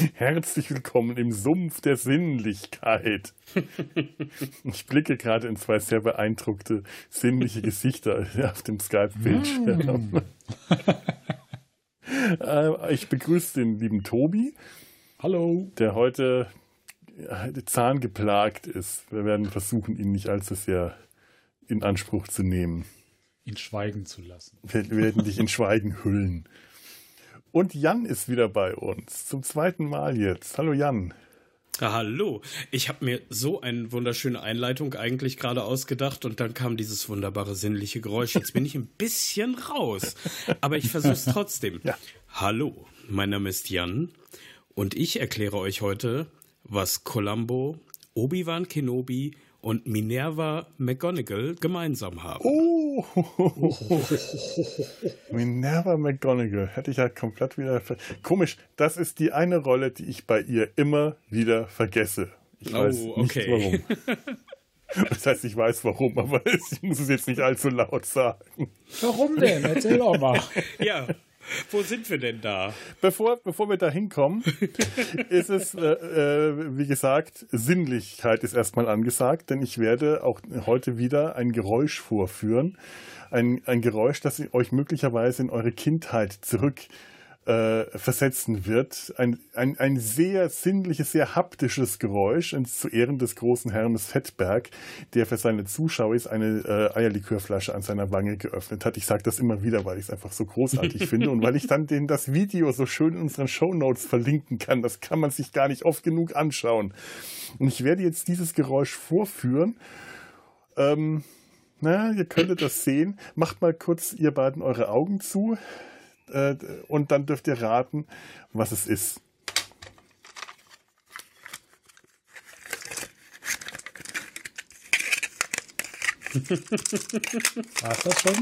Herzlich willkommen im Sumpf der Sinnlichkeit. Ich blicke gerade in zwei sehr beeindruckte, sinnliche Gesichter auf dem Skype-Bildschirm. Mm. Äh, ich begrüße den lieben Tobi. Hallo. Der heute zahngeplagt ist. Wir werden versuchen, ihn nicht allzu sehr in Anspruch zu nehmen. Ihn schweigen zu lassen. Wir werden dich in Schweigen hüllen. Und Jan ist wieder bei uns. Zum zweiten Mal jetzt. Hallo Jan. hallo. Ich habe mir so eine wunderschöne Einleitung eigentlich gerade ausgedacht und dann kam dieses wunderbare sinnliche Geräusch. Jetzt bin ich ein bisschen raus, aber ich versuche es trotzdem. Ja. Hallo, mein Name ist Jan und ich erkläre euch heute, was Columbo, Obi-Wan Kenobi und Minerva McGonagall gemeinsam haben. Oh, Minerva McGonagall hätte ich ja komplett wieder. Komisch, das ist die eine Rolle, die ich bei ihr immer wieder vergesse. Ich weiß oh, okay. nicht warum. Das heißt, ich weiß warum, aber ich muss es jetzt nicht allzu laut sagen. Warum denn? Erzähl doch mal. ja, wo sind wir denn da? Bevor, bevor wir da hinkommen, ist es, äh, äh, wie gesagt, Sinnlichkeit ist erstmal angesagt, denn ich werde auch heute wieder ein Geräusch vorführen. Ein, ein Geräusch, das euch möglicherweise in eure Kindheit zurück äh, versetzen wird. Ein, ein, ein sehr sinnliches, sehr haptisches Geräusch zu Ehren des großen Hermes Fettberg, der für seine Zuschauer eine äh, Eierlikörflasche an seiner Wange geöffnet hat. Ich sage das immer wieder, weil ich es einfach so großartig finde und weil ich dann den, das Video so schön in unseren Show Notes verlinken kann. Das kann man sich gar nicht oft genug anschauen. Und ich werde jetzt dieses Geräusch vorführen. Ähm, na, ihr könntet das sehen. Macht mal kurz ihr beiden eure Augen zu äh, und dann dürft ihr raten, was es ist. War es das schon?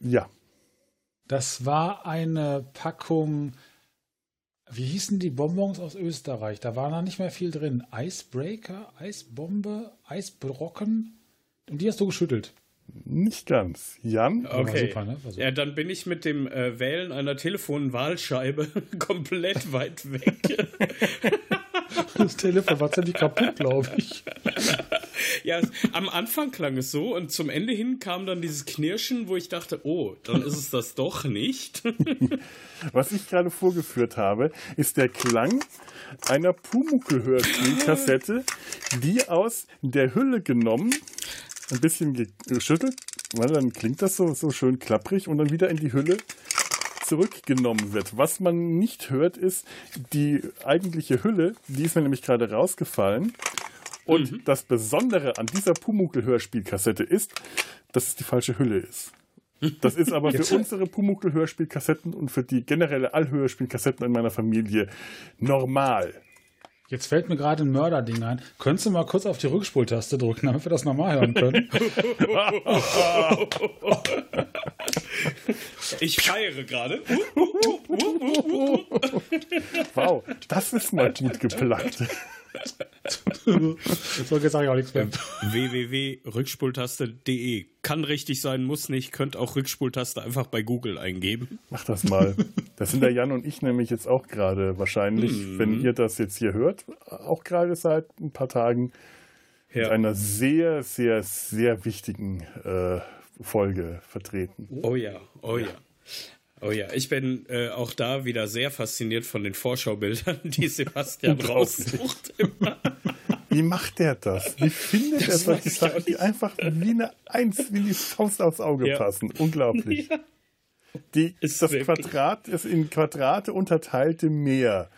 Ja. Das war eine Packung, wie hießen die Bonbons aus Österreich? Da war noch nicht mehr viel drin. Icebreaker, Eisbombe, Eisbrocken. Und die hast du geschüttelt. Nicht ganz. Jan? Okay. Super, ne? Ja, dann bin ich mit dem äh, Wählen einer Telefonwahlscheibe komplett weit weg. das Telefon war ziemlich kaputt, glaube ich. ja, am Anfang klang es so und zum Ende hin kam dann dieses Knirschen, wo ich dachte, oh, dann ist es das doch nicht. Was ich gerade vorgeführt habe, ist der Klang einer Pumuckl-Hörspielkassette, die aus der Hülle genommen ein bisschen geschüttelt, weil dann klingt das so, so schön klapprig und dann wieder in die Hülle zurückgenommen wird. Was man nicht hört, ist die eigentliche Hülle, die ist mir nämlich gerade rausgefallen. Und mhm. das Besondere an dieser Pumuckl-Hörspielkassette ist, dass es die falsche Hülle ist. Das ist aber für unsere Pumuckl-Hörspielkassetten und für die generelle Allhörspielkassetten in meiner Familie normal. Jetzt fällt mir gerade ein Mörderding ein. Könntest du mal kurz auf die Rückspultaste drücken, damit wir das nochmal hören können? ich feiere gerade. wow, das ist mal gut geplagt. Jetzt sage ich auch nichts mehr. www.rückspultaste.de Kann richtig sein, muss nicht. Könnt auch Rückspultaste einfach bei Google eingeben. Mach das mal. Das sind der Jan und ich nämlich jetzt auch gerade wahrscheinlich, mhm. wenn ihr das jetzt hier hört, auch gerade seit ein paar Tagen ja. mit einer sehr, sehr, sehr wichtigen äh, Folge vertreten. Oh ja, oh ja. Oh ja, ich bin äh, auch da wieder sehr fasziniert von den Vorschaubildern, die Sebastian raussucht. Immer. Wie macht der das? Wie findet das er solche Sachen, die einfach wie eine Eins, wie die Faust aufs Auge ja. passen? Unglaublich. Ja. Die, ist das Quadrat, das in Quadrate unterteilte Meer.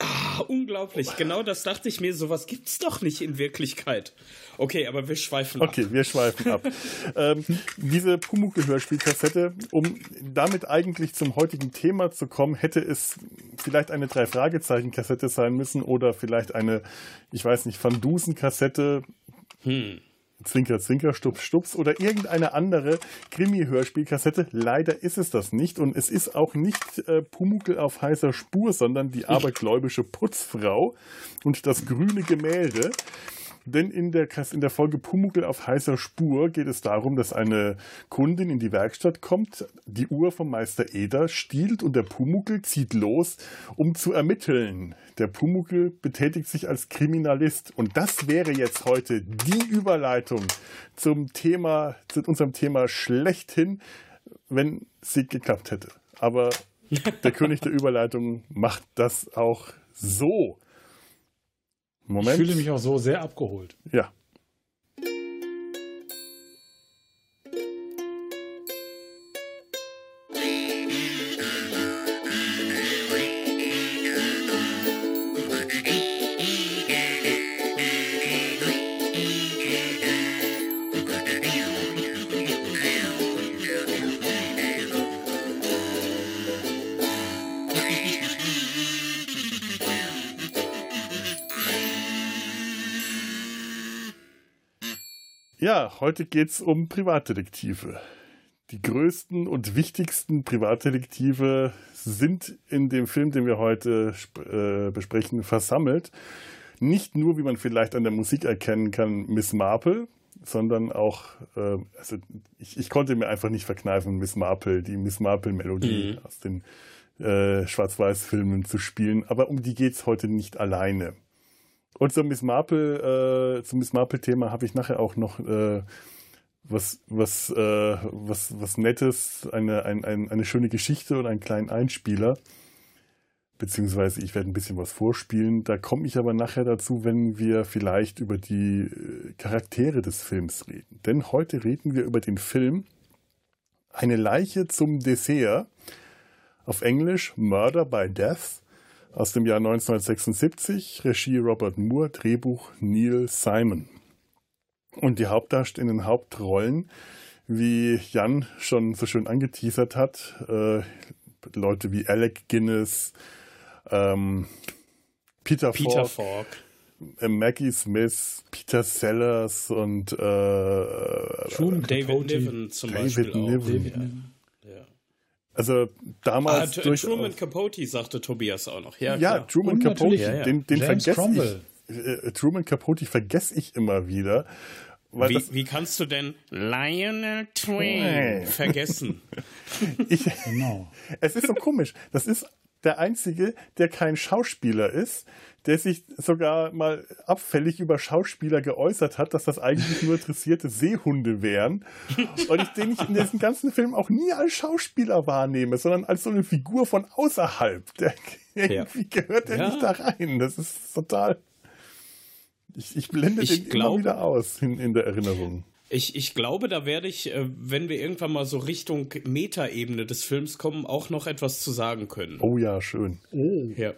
Ah, unglaublich. Genau das dachte ich mir. Sowas gibt es doch nicht in Wirklichkeit. Okay, aber wir schweifen ab. Okay, wir schweifen ab. ähm, diese Pumuckl-Hörspielkassette, um damit eigentlich zum heutigen Thema zu kommen, hätte es vielleicht eine Drei-Fragezeichen-Kassette sein müssen oder vielleicht eine, ich weiß nicht, Van Dusen-Kassette. Hm. Zwinker, Zwinker, Stups, Stups oder irgendeine andere Krimi-Hörspielkassette. Leider ist es das nicht und es ist auch nicht äh, Pumuckel auf heißer Spur, sondern die abergläubische Putzfrau und das grüne Gemälde. Denn in der, in der Folge Pumuckel auf heißer Spur geht es darum, dass eine Kundin in die Werkstatt kommt, die Uhr vom Meister Eder stiehlt und der Pumuckel zieht los, um zu ermitteln. Der Pumuckel betätigt sich als Kriminalist. Und das wäre jetzt heute die Überleitung zum Thema, zu unserem Thema schlechthin, wenn sie geklappt hätte. Aber der König der Überleitung macht das auch so. Moment. Ich fühle mich auch so sehr abgeholt. Ja. Ja, heute geht es um Privatdetektive. Die größten und wichtigsten Privatdetektive sind in dem Film, den wir heute äh, besprechen, versammelt. Nicht nur, wie man vielleicht an der Musik erkennen kann, Miss Marple, sondern auch, äh, also ich, ich, konnte mir einfach nicht verkneifen, Miss Marple, die Miss Marple-Melodie mhm. aus den äh, Schwarz-Weiß-Filmen zu spielen. Aber um die geht es heute nicht alleine. Und zum Miss Marple, äh, zum Miss Marple-Thema habe ich nachher auch noch äh, was, was, äh, was, was Nettes, eine, ein, ein, eine schöne Geschichte und einen kleinen Einspieler. Beziehungsweise ich werde ein bisschen was vorspielen. Da komme ich aber nachher dazu, wenn wir vielleicht über die äh, Charaktere des Films reden. Denn heute reden wir über den Film Eine Leiche zum Dessert. Auf Englisch Murder by Death aus dem Jahr 1976, Regie Robert Moore, Drehbuch Neil Simon. Und die Hauptdarsteller in den Hauptrollen, wie Jan schon so schön angeteasert hat, äh, Leute wie Alec Guinness, ähm, Peter, Peter Falk, Falk. Äh, Maggie Smith, Peter Sellers und äh, David Niven zum David Beispiel Niven. Auch. David Niven. Also damals ah, durch Truman Capote sagte Tobias auch noch. Ja, ja Truman Capote, ja, ja. den, den vergesse ich. Äh, Truman Capote vergesse ich immer wieder. Wie, das, wie, kannst du denn Lionel Twain vergessen? ich, genau. Es ist so komisch. Das ist der Einzige, der kein Schauspieler ist, der sich sogar mal abfällig über Schauspieler geäußert hat, dass das eigentlich nur interessierte Seehunde wären. Und ich den ich in diesem ganzen Film auch nie als Schauspieler wahrnehme, sondern als so eine Figur von außerhalb. Der, irgendwie ja. gehört er ja. nicht da rein. Das ist total. Ich, ich blende ich den glaub, immer wieder aus in, in der Erinnerung. Ich, ich glaube, da werde ich, äh, wenn wir irgendwann mal so Richtung Metaebene des Films kommen, auch noch etwas zu sagen können. Oh ja, schön. Oh. Ja.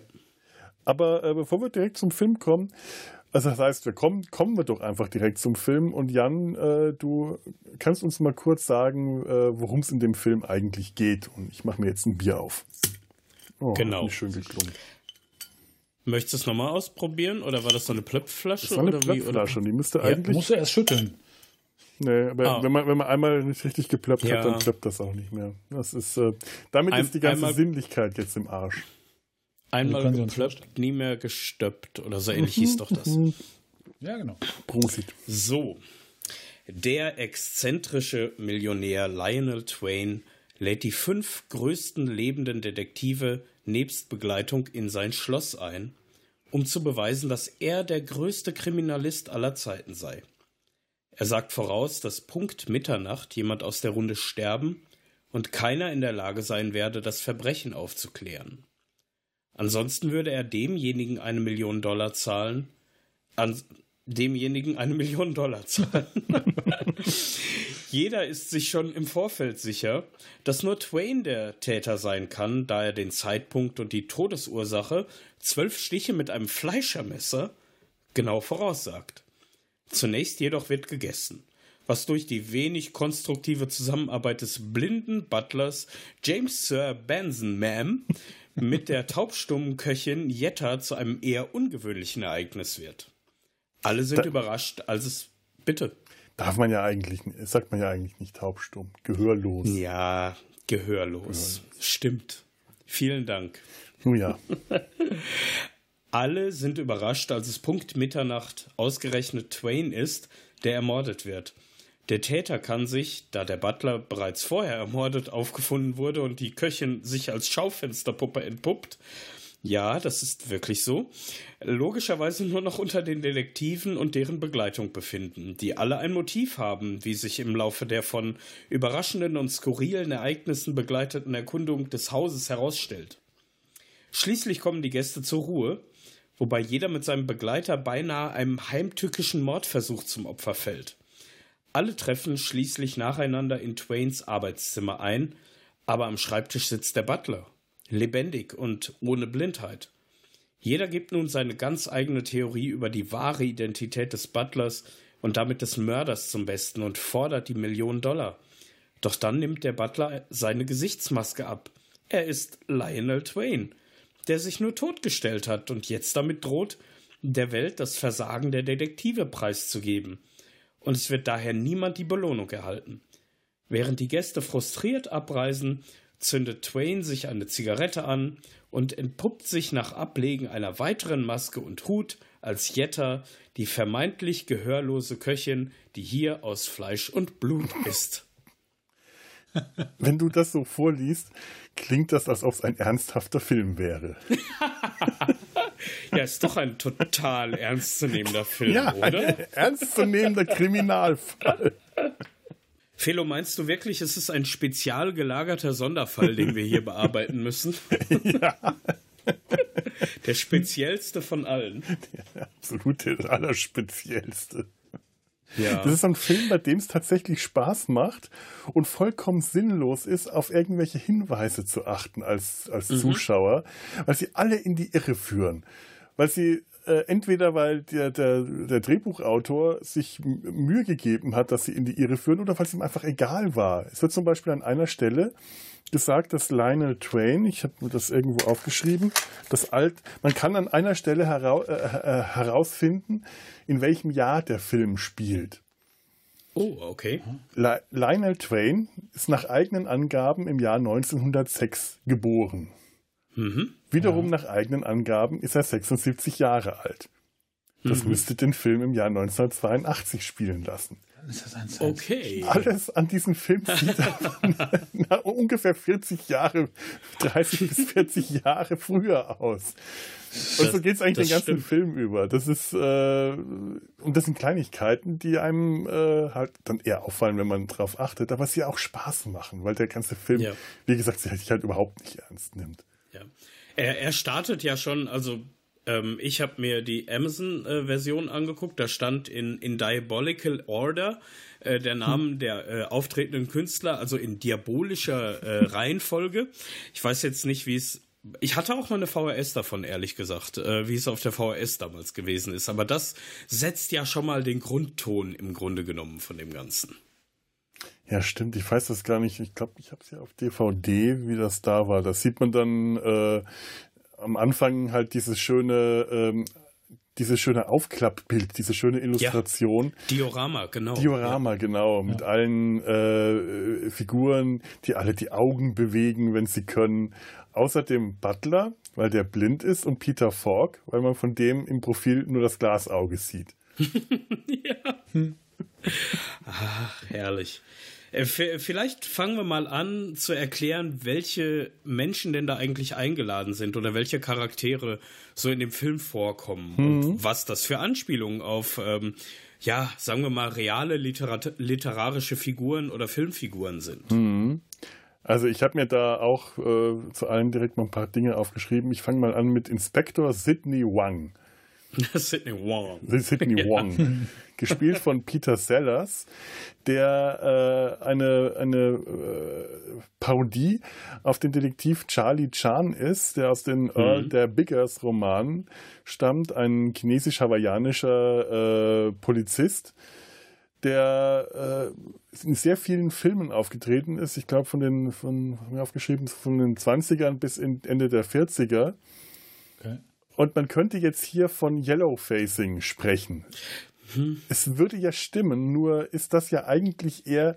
Aber äh, bevor wir direkt zum Film kommen, also das heißt, wir kommen, kommen wir doch einfach direkt zum Film. Und Jan, äh, du kannst uns mal kurz sagen, äh, worum es in dem Film eigentlich geht. Und ich mache mir jetzt ein Bier auf. Oh, genau. Schön geklungen. Möchtest du es nochmal ausprobieren oder war das so eine Plöpfflasche? Das war eine Plöpfflasche und die müsste ja, eigentlich. Musst du erst schütteln. Nee, aber ah. wenn, man, wenn man einmal nicht richtig geplöppt ja. hat, dann plöppt das auch nicht mehr. Das ist, äh, damit Ein, ist die ganze Sinnlichkeit jetzt im Arsch. Einmal geplöppt, nie mehr gestöppt oder so ähnlich hieß doch das. Ja, genau. Prosit. So. Der exzentrische Millionär Lionel Twain lädt die fünf größten lebenden Detektive nebst Begleitung in sein Schloss ein, um zu beweisen, dass er der größte Kriminalist aller Zeiten sei. Er sagt voraus, dass Punkt Mitternacht jemand aus der Runde sterben und keiner in der Lage sein werde, das Verbrechen aufzuklären. Ansonsten würde er demjenigen eine Million Dollar zahlen, an demjenigen eine Million Dollar zahlen. Jeder ist sich schon im Vorfeld sicher, dass nur Twain der Täter sein kann, da er den Zeitpunkt und die Todesursache zwölf Stiche mit einem Fleischermesser genau voraussagt. Zunächst jedoch wird gegessen, was durch die wenig konstruktive Zusammenarbeit des blinden Butlers James Sir Benson Ma'am mit der taubstummen Köchin Jetta zu einem eher ungewöhnlichen Ereignis wird. Alle sind da, überrascht, als es bitte. Darf man ja eigentlich, sagt man ja eigentlich nicht taubstumm, gehörlos. Ja, gehörlos. gehörlos. Stimmt. Vielen Dank. Oh ja. Alle sind überrascht, als es Punkt Mitternacht ausgerechnet Twain ist, der ermordet wird. Der Täter kann sich, da der Butler bereits vorher ermordet aufgefunden wurde und die Köchin sich als Schaufensterpuppe entpuppt, ja, das ist wirklich so, logischerweise nur noch unter den Detektiven und deren Begleitung befinden, die alle ein Motiv haben, wie sich im Laufe der von überraschenden und skurrilen Ereignissen begleiteten Erkundung des Hauses herausstellt. Schließlich kommen die Gäste zur Ruhe, wobei jeder mit seinem Begleiter beinahe einem heimtückischen Mordversuch zum Opfer fällt. Alle treffen schließlich nacheinander in Twains Arbeitszimmer ein, aber am Schreibtisch sitzt der Butler lebendig und ohne Blindheit. Jeder gibt nun seine ganz eigene Theorie über die wahre Identität des Butlers und damit des Mörders zum Besten und fordert die Million Dollar. Doch dann nimmt der Butler seine Gesichtsmaske ab. Er ist Lionel Twain, der sich nur totgestellt hat und jetzt damit droht, der Welt das Versagen der Detektive preiszugeben. Und es wird daher niemand die Belohnung erhalten. Während die Gäste frustriert abreisen, zündet Twain sich eine Zigarette an und entpuppt sich nach Ablegen einer weiteren Maske und Hut als Jetta, die vermeintlich gehörlose Köchin, die hier aus Fleisch und Blut ist. Wenn du das so vorliest, klingt das, als ob es ein ernsthafter Film wäre. ja, ist doch ein total ernstzunehmender Film, ja, oder? Ein ernstzunehmender Kriminalfall. Felo, meinst du wirklich, es ist ein spezial gelagerter Sonderfall, den wir hier bearbeiten müssen? Ja. Der speziellste von allen. Der absolut der allerspeziellste. Ja. Das ist ein Film, bei dem es tatsächlich Spaß macht und vollkommen sinnlos ist, auf irgendwelche Hinweise zu achten als, als mhm. Zuschauer, weil sie alle in die Irre führen. Weil sie äh, entweder weil der, der, der Drehbuchautor sich Mühe gegeben hat, dass sie in die Irre führen, oder weil es ihm einfach egal war. Es wird zum Beispiel an einer Stelle gesagt, dass Lionel Twain, ich habe mir das irgendwo aufgeschrieben, das alt, man kann an einer Stelle hera äh, äh, herausfinden, in welchem Jahr der Film spielt. Oh, okay. Lionel Twain ist nach eigenen Angaben im Jahr 1906 geboren. Mhm. Wiederum ja. nach eigenen Angaben ist er 76 Jahre alt. Das mhm. müsste den Film im Jahr 1982 spielen lassen. Okay. Alles an diesem Film sieht nach ungefähr 40 Jahre, 30 bis 40 Jahre früher aus. Und so geht es eigentlich den ganzen stimmt. Film über. Das ist, äh, und das sind Kleinigkeiten, die einem äh, halt dann eher auffallen, wenn man drauf achtet, aber sie auch Spaß machen, weil der ganze Film, ja. wie gesagt, sich halt überhaupt nicht ernst nimmt. Ja. Er, er startet ja schon, also ähm, ich habe mir die Amazon-Version äh, angeguckt, da stand in, in Diabolical Order äh, der Name hm. der äh, auftretenden Künstler, also in diabolischer äh, Reihenfolge. Ich weiß jetzt nicht, wie es ich hatte auch mal eine VHS davon, ehrlich gesagt, äh, wie es auf der VHS damals gewesen ist. Aber das setzt ja schon mal den Grundton im Grunde genommen von dem Ganzen. Ja, stimmt. Ich weiß das gar nicht. Ich glaube, ich habe es ja auf DVD, wie das da war. Da sieht man dann äh, am Anfang halt dieses schöne, ähm, dieses schöne Aufklappbild, diese schöne Illustration. Ja, Diorama, genau. Diorama, ja. genau. Mit ja. allen äh, Figuren, die alle die Augen bewegen, wenn sie können. Außerdem Butler, weil der blind ist, und Peter Falk, weil man von dem im Profil nur das Glasauge sieht. ja. Ach, herrlich. Äh, vielleicht fangen wir mal an zu erklären, welche Menschen denn da eigentlich eingeladen sind oder welche Charaktere so in dem Film vorkommen mhm. und was das für Anspielungen auf, ähm, ja, sagen wir mal, reale Literat literarische Figuren oder Filmfiguren sind. Mhm. Also ich habe mir da auch äh, zu allen direkt mal ein paar Dinge aufgeschrieben. Ich fange mal an mit Inspektor Sidney Wang. Sidney Wong. Sidney Wong. Ja. Gespielt von Peter Sellers, der äh, eine, eine äh, Parodie auf den Detektiv Charlie Chan ist, der aus den mhm. Earl der Biggers Romanen stammt, ein chinesisch-hawaiianischer äh, Polizist, der äh, in sehr vielen Filmen aufgetreten ist. Ich glaube, von den, von, haben wir aufgeschrieben, von den 20ern bis Ende der 40er. Okay. Und man könnte jetzt hier von Yellow Facing sprechen. Hm. Es würde ja stimmen, nur ist das ja eigentlich eher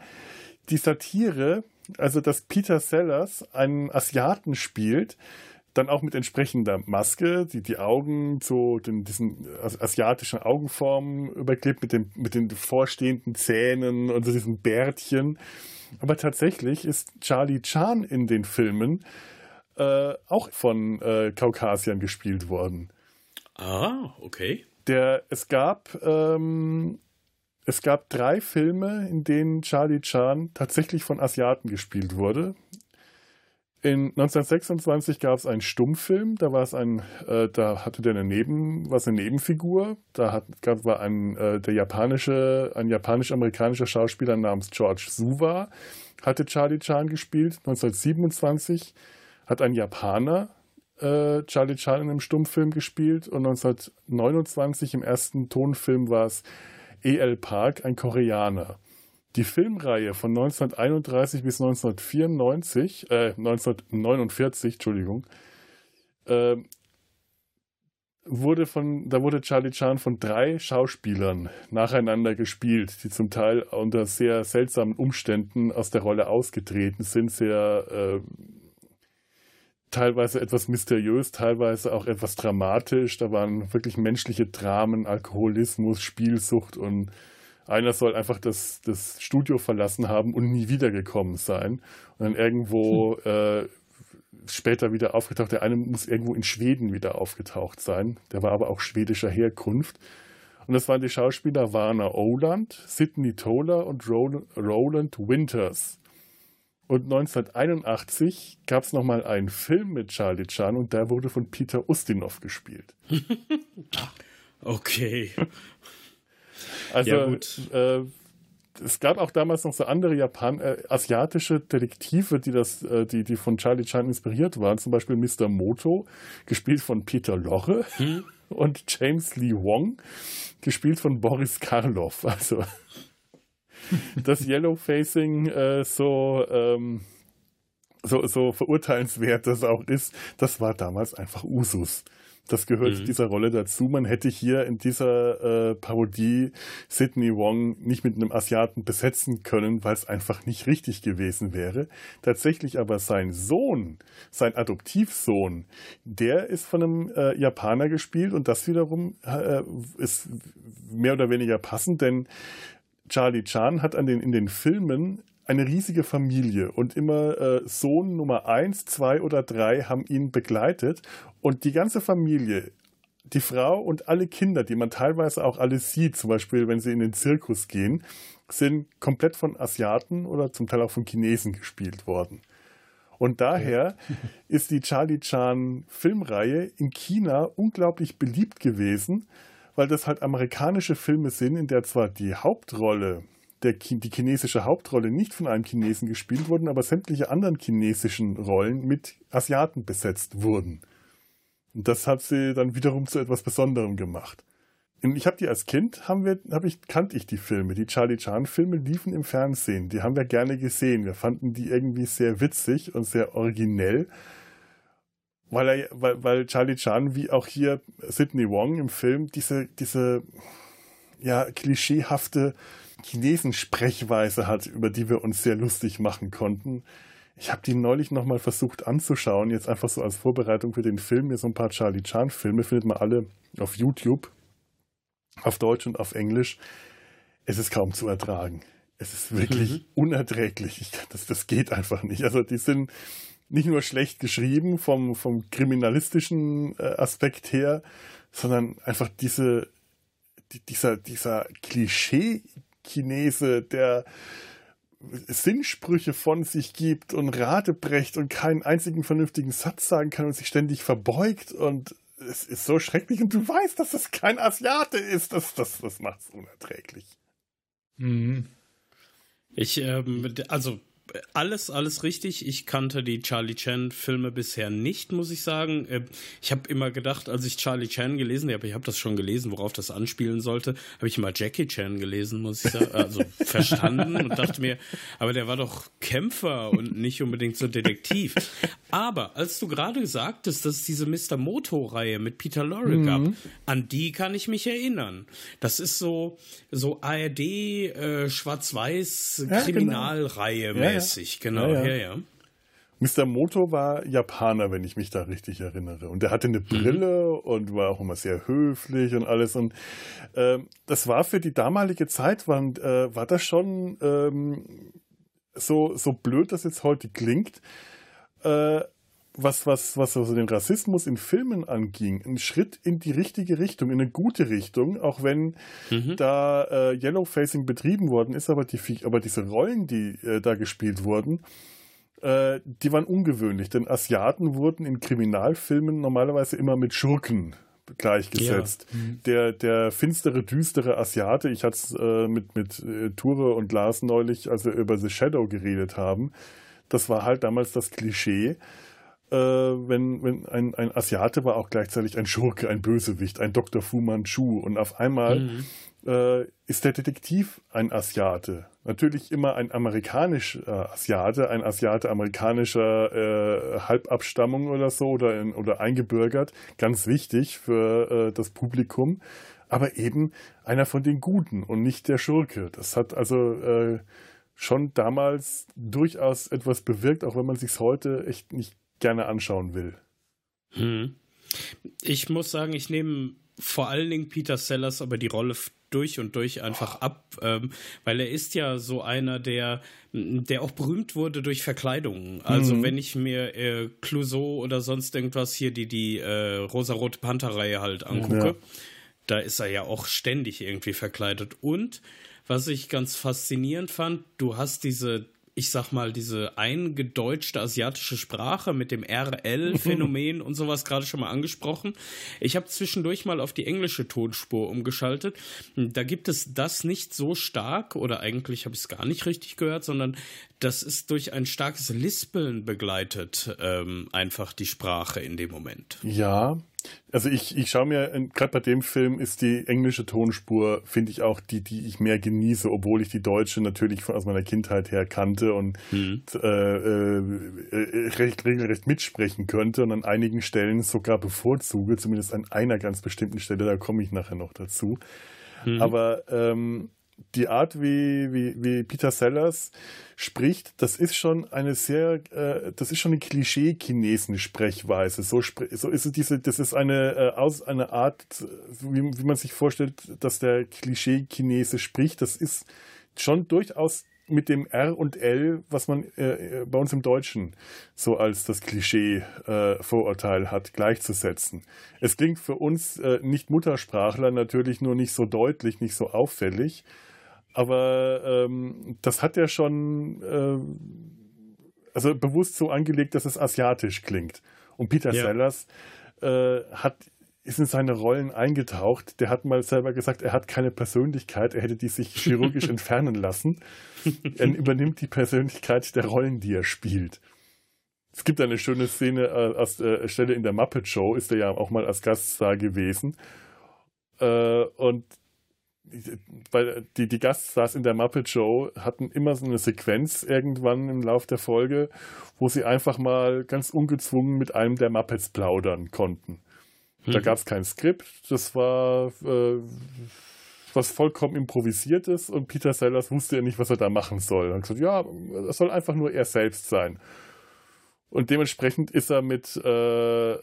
die Satire, also dass Peter Sellers einen Asiaten spielt, dann auch mit entsprechender Maske, die die Augen zu den, diesen asiatischen Augenformen überklebt, mit, dem, mit den vorstehenden Zähnen und so diesen Bärtchen. Aber tatsächlich ist Charlie Chan in den Filmen äh, auch von äh, Kaukasiern gespielt worden. Ah, okay. Der, es gab ähm, es gab drei Filme, in denen Charlie Chan tatsächlich von Asiaten gespielt wurde. In 1926 gab es einen Stummfilm, da war es ein, äh, da hatte der eine Neben, was eine Nebenfigur. Da hat, gab, war ein äh, der japanische, ein japanisch-amerikanischer Schauspieler namens George Suwa, hatte Charlie Chan gespielt. 1927 hat ein Japaner äh, Charlie Chan in einem Stummfilm gespielt und 1929 im ersten Tonfilm war es E.L. Park, ein Koreaner. Die Filmreihe von 1931 bis 1994, äh, 1949, Entschuldigung, äh, wurde von, da wurde Charlie Chan von drei Schauspielern nacheinander gespielt, die zum Teil unter sehr seltsamen Umständen aus der Rolle ausgetreten sind, sehr äh, teilweise etwas mysteriös, teilweise auch etwas dramatisch. Da waren wirklich menschliche Dramen, Alkoholismus, Spielsucht und einer soll einfach das, das Studio verlassen haben und nie wiedergekommen sein. Und dann irgendwo hm. äh, später wieder aufgetaucht. Der eine muss irgendwo in Schweden wieder aufgetaucht sein. Der war aber auch schwedischer Herkunft. Und das waren die Schauspieler Warner Oland, Sidney Toller und Roland Winters. Und 1981 gab es nochmal einen Film mit Charlie Chan und der wurde von Peter Ustinov gespielt. okay. Also ja, äh, es gab auch damals noch so andere Japan äh, asiatische Detektive, die das, äh, die, die von Charlie Chan inspiriert waren. Zum Beispiel Mr. Moto, gespielt von Peter Lorre, hm? und James Lee Wong, gespielt von Boris Karloff. Also das Yellow Facing äh, so, ähm, so, so verurteilenswert das auch ist, das war damals einfach Usus. Das gehört mhm. dieser Rolle dazu. Man hätte hier in dieser äh, Parodie Sidney Wong nicht mit einem Asiaten besetzen können, weil es einfach nicht richtig gewesen wäre. Tatsächlich aber sein Sohn, sein Adoptivsohn, der ist von einem äh, Japaner gespielt und das wiederum äh, ist mehr oder weniger passend, denn Charlie Chan hat den, in den Filmen eine riesige Familie und immer äh, Sohn Nummer eins, zwei oder drei haben ihn begleitet und die ganze Familie, die Frau und alle Kinder, die man teilweise auch alle sieht, zum Beispiel wenn sie in den Zirkus gehen, sind komplett von Asiaten oder zum Teil auch von Chinesen gespielt worden. Und daher ist die Charlie Chan Filmreihe in China unglaublich beliebt gewesen, weil das halt amerikanische Filme sind, in der zwar die Hauptrolle, der, die chinesische Hauptrolle nicht von einem Chinesen gespielt wurden, aber sämtliche anderen chinesischen Rollen mit Asiaten besetzt wurden. Und das hat sie dann wiederum zu etwas Besonderem gemacht. Ich habe die als Kind, haben wir, hab ich, kannte ich die Filme. Die Charlie Chan-Filme liefen im Fernsehen. Die haben wir gerne gesehen. Wir fanden die irgendwie sehr witzig und sehr originell weil er, weil, weil Charlie Chan, wie auch hier Sidney Wong im Film, diese, diese ja, klischeehafte Chinesensprechweise hat, über die wir uns sehr lustig machen konnten. Ich habe die neulich nochmal versucht anzuschauen, jetzt einfach so als Vorbereitung für den Film. Hier so ein paar Charlie Chan-Filme, findet man alle auf YouTube, auf Deutsch und auf Englisch. Es ist kaum zu ertragen. Es ist wirklich mhm. unerträglich. Ich, das, das geht einfach nicht. Also die sind, nicht nur schlecht geschrieben vom, vom kriminalistischen äh, Aspekt her, sondern einfach diese, die, dieser, dieser Klischee-Chinese, der Sinnsprüche von sich gibt und Rate brecht und keinen einzigen vernünftigen Satz sagen kann und sich ständig verbeugt und es ist so schrecklich und du weißt, dass es kein Asiate ist. Das, das, das macht es unerträglich. Mhm. Ich, ähm, also alles, alles richtig. Ich kannte die Charlie Chan-Filme bisher nicht, muss ich sagen. Äh, ich habe immer gedacht, als ich Charlie Chan gelesen habe, ich habe das schon gelesen, worauf das anspielen sollte, habe ich immer Jackie Chan gelesen, muss ich sagen. Also verstanden und dachte mir, aber der war doch Kämpfer und nicht unbedingt so Detektiv. Aber als du gerade sagtest, dass es diese Mr. Moto-Reihe mit Peter Lorre mhm. gab, an die kann ich mich erinnern. Das ist so, so ARD, äh, Schwarz-Weiß, Kriminalreihe. Ja, genau. Ja, mäßig, genau, ja, ja. ja. Mr. Moto war Japaner, wenn ich mich da richtig erinnere. Und der hatte eine mhm. Brille mhm. und war auch immer sehr höflich und alles. Und äh, das war für die damalige Zeit, war, äh, war das schon ähm, so, so blöd, das jetzt heute klingt. Äh, was, was, was also den Rassismus in Filmen anging, ein Schritt in die richtige Richtung, in eine gute Richtung, auch wenn mhm. da äh, Yellowfacing betrieben worden ist, aber, die, aber diese Rollen, die äh, da gespielt wurden, äh, die waren ungewöhnlich, denn Asiaten wurden in Kriminalfilmen normalerweise immer mit Schurken gleichgesetzt. Ja. Mhm. Der, der finstere, düstere Asiate, ich hatte es äh, mit, mit äh, Ture und Lars neulich, als wir über The Shadow geredet haben, das war halt damals das Klischee äh, wenn, wenn ein, ein Asiate war auch gleichzeitig ein Schurke, ein Bösewicht, ein Dr. Fu Manchu. Und auf einmal mhm. äh, ist der Detektiv ein Asiate. Natürlich immer ein amerikanischer äh, Asiate, ein Asiate amerikanischer äh, Halbabstammung oder so oder, in, oder eingebürgert. Ganz wichtig für äh, das Publikum. Aber eben einer von den Guten und nicht der Schurke. Das hat also äh, schon damals durchaus etwas bewirkt, auch wenn man sich heute echt nicht gerne anschauen will. Hm. Ich muss sagen, ich nehme vor allen Dingen Peter Sellers aber die Rolle durch und durch einfach ab, ähm, weil er ist ja so einer, der, der auch berühmt wurde durch Verkleidungen. Also mhm. wenn ich mir äh, Clouseau oder sonst irgendwas hier, die, die äh, rosa-rote Panther-Reihe halt angucke, ja. da ist er ja auch ständig irgendwie verkleidet. Und was ich ganz faszinierend fand, du hast diese ich sag mal, diese eingedeutschte asiatische Sprache mit dem RL-Phänomen und sowas gerade schon mal angesprochen. Ich habe zwischendurch mal auf die englische Tonspur umgeschaltet. Da gibt es das nicht so stark, oder eigentlich habe ich es gar nicht richtig gehört, sondern das ist durch ein starkes Lispeln begleitet, ähm, einfach die Sprache in dem Moment. Ja, also ich, ich schaue mir, gerade bei dem Film ist die englische Tonspur, finde ich auch die, die ich mehr genieße, obwohl ich die deutsche natürlich aus meiner Kindheit her kannte und mhm. äh, äh, recht, regelrecht mitsprechen könnte und an einigen Stellen sogar bevorzuge, zumindest an einer ganz bestimmten Stelle, da komme ich nachher noch dazu. Mhm. Aber ähm, die Art, wie, wie, wie Peter Sellers spricht, das ist schon eine sehr, äh, das ist schon eine Klischee-Chinesen-Sprechweise. So, so ist es diese, das ist eine, äh, aus, eine Art, wie, wie man sich vorstellt, dass der Klischee-Chinese spricht. Das ist schon durchaus mit dem R und L, was man äh, bei uns im Deutschen so als das Klischee-Vorurteil äh, hat, gleichzusetzen. Es klingt für uns äh, Nicht-Muttersprachler natürlich nur nicht so deutlich, nicht so auffällig, aber ähm, das hat ja schon äh, also bewusst so angelegt, dass es asiatisch klingt. Und Peter ja. Sellers äh, hat ist in seine Rollen eingetaucht. Der hat mal selber gesagt, er hat keine Persönlichkeit, er hätte die sich chirurgisch entfernen lassen. Er übernimmt die Persönlichkeit der Rollen, die er spielt. Es gibt eine schöne Szene äh, aus der Stelle in der Muppet Show, ist er ja auch mal als Gaststar gewesen. Äh, und weil die, die Gaststars in der Muppet Show hatten immer so eine Sequenz irgendwann im Lauf der Folge, wo sie einfach mal ganz ungezwungen mit einem der Muppets plaudern konnten. Da hm. gab es kein Skript, das war äh, was vollkommen improvisiertes und Peter Sellers wusste ja nicht, was er da machen soll. Er hat gesagt, ja, das soll einfach nur er selbst sein. Und dementsprechend ist er mit äh,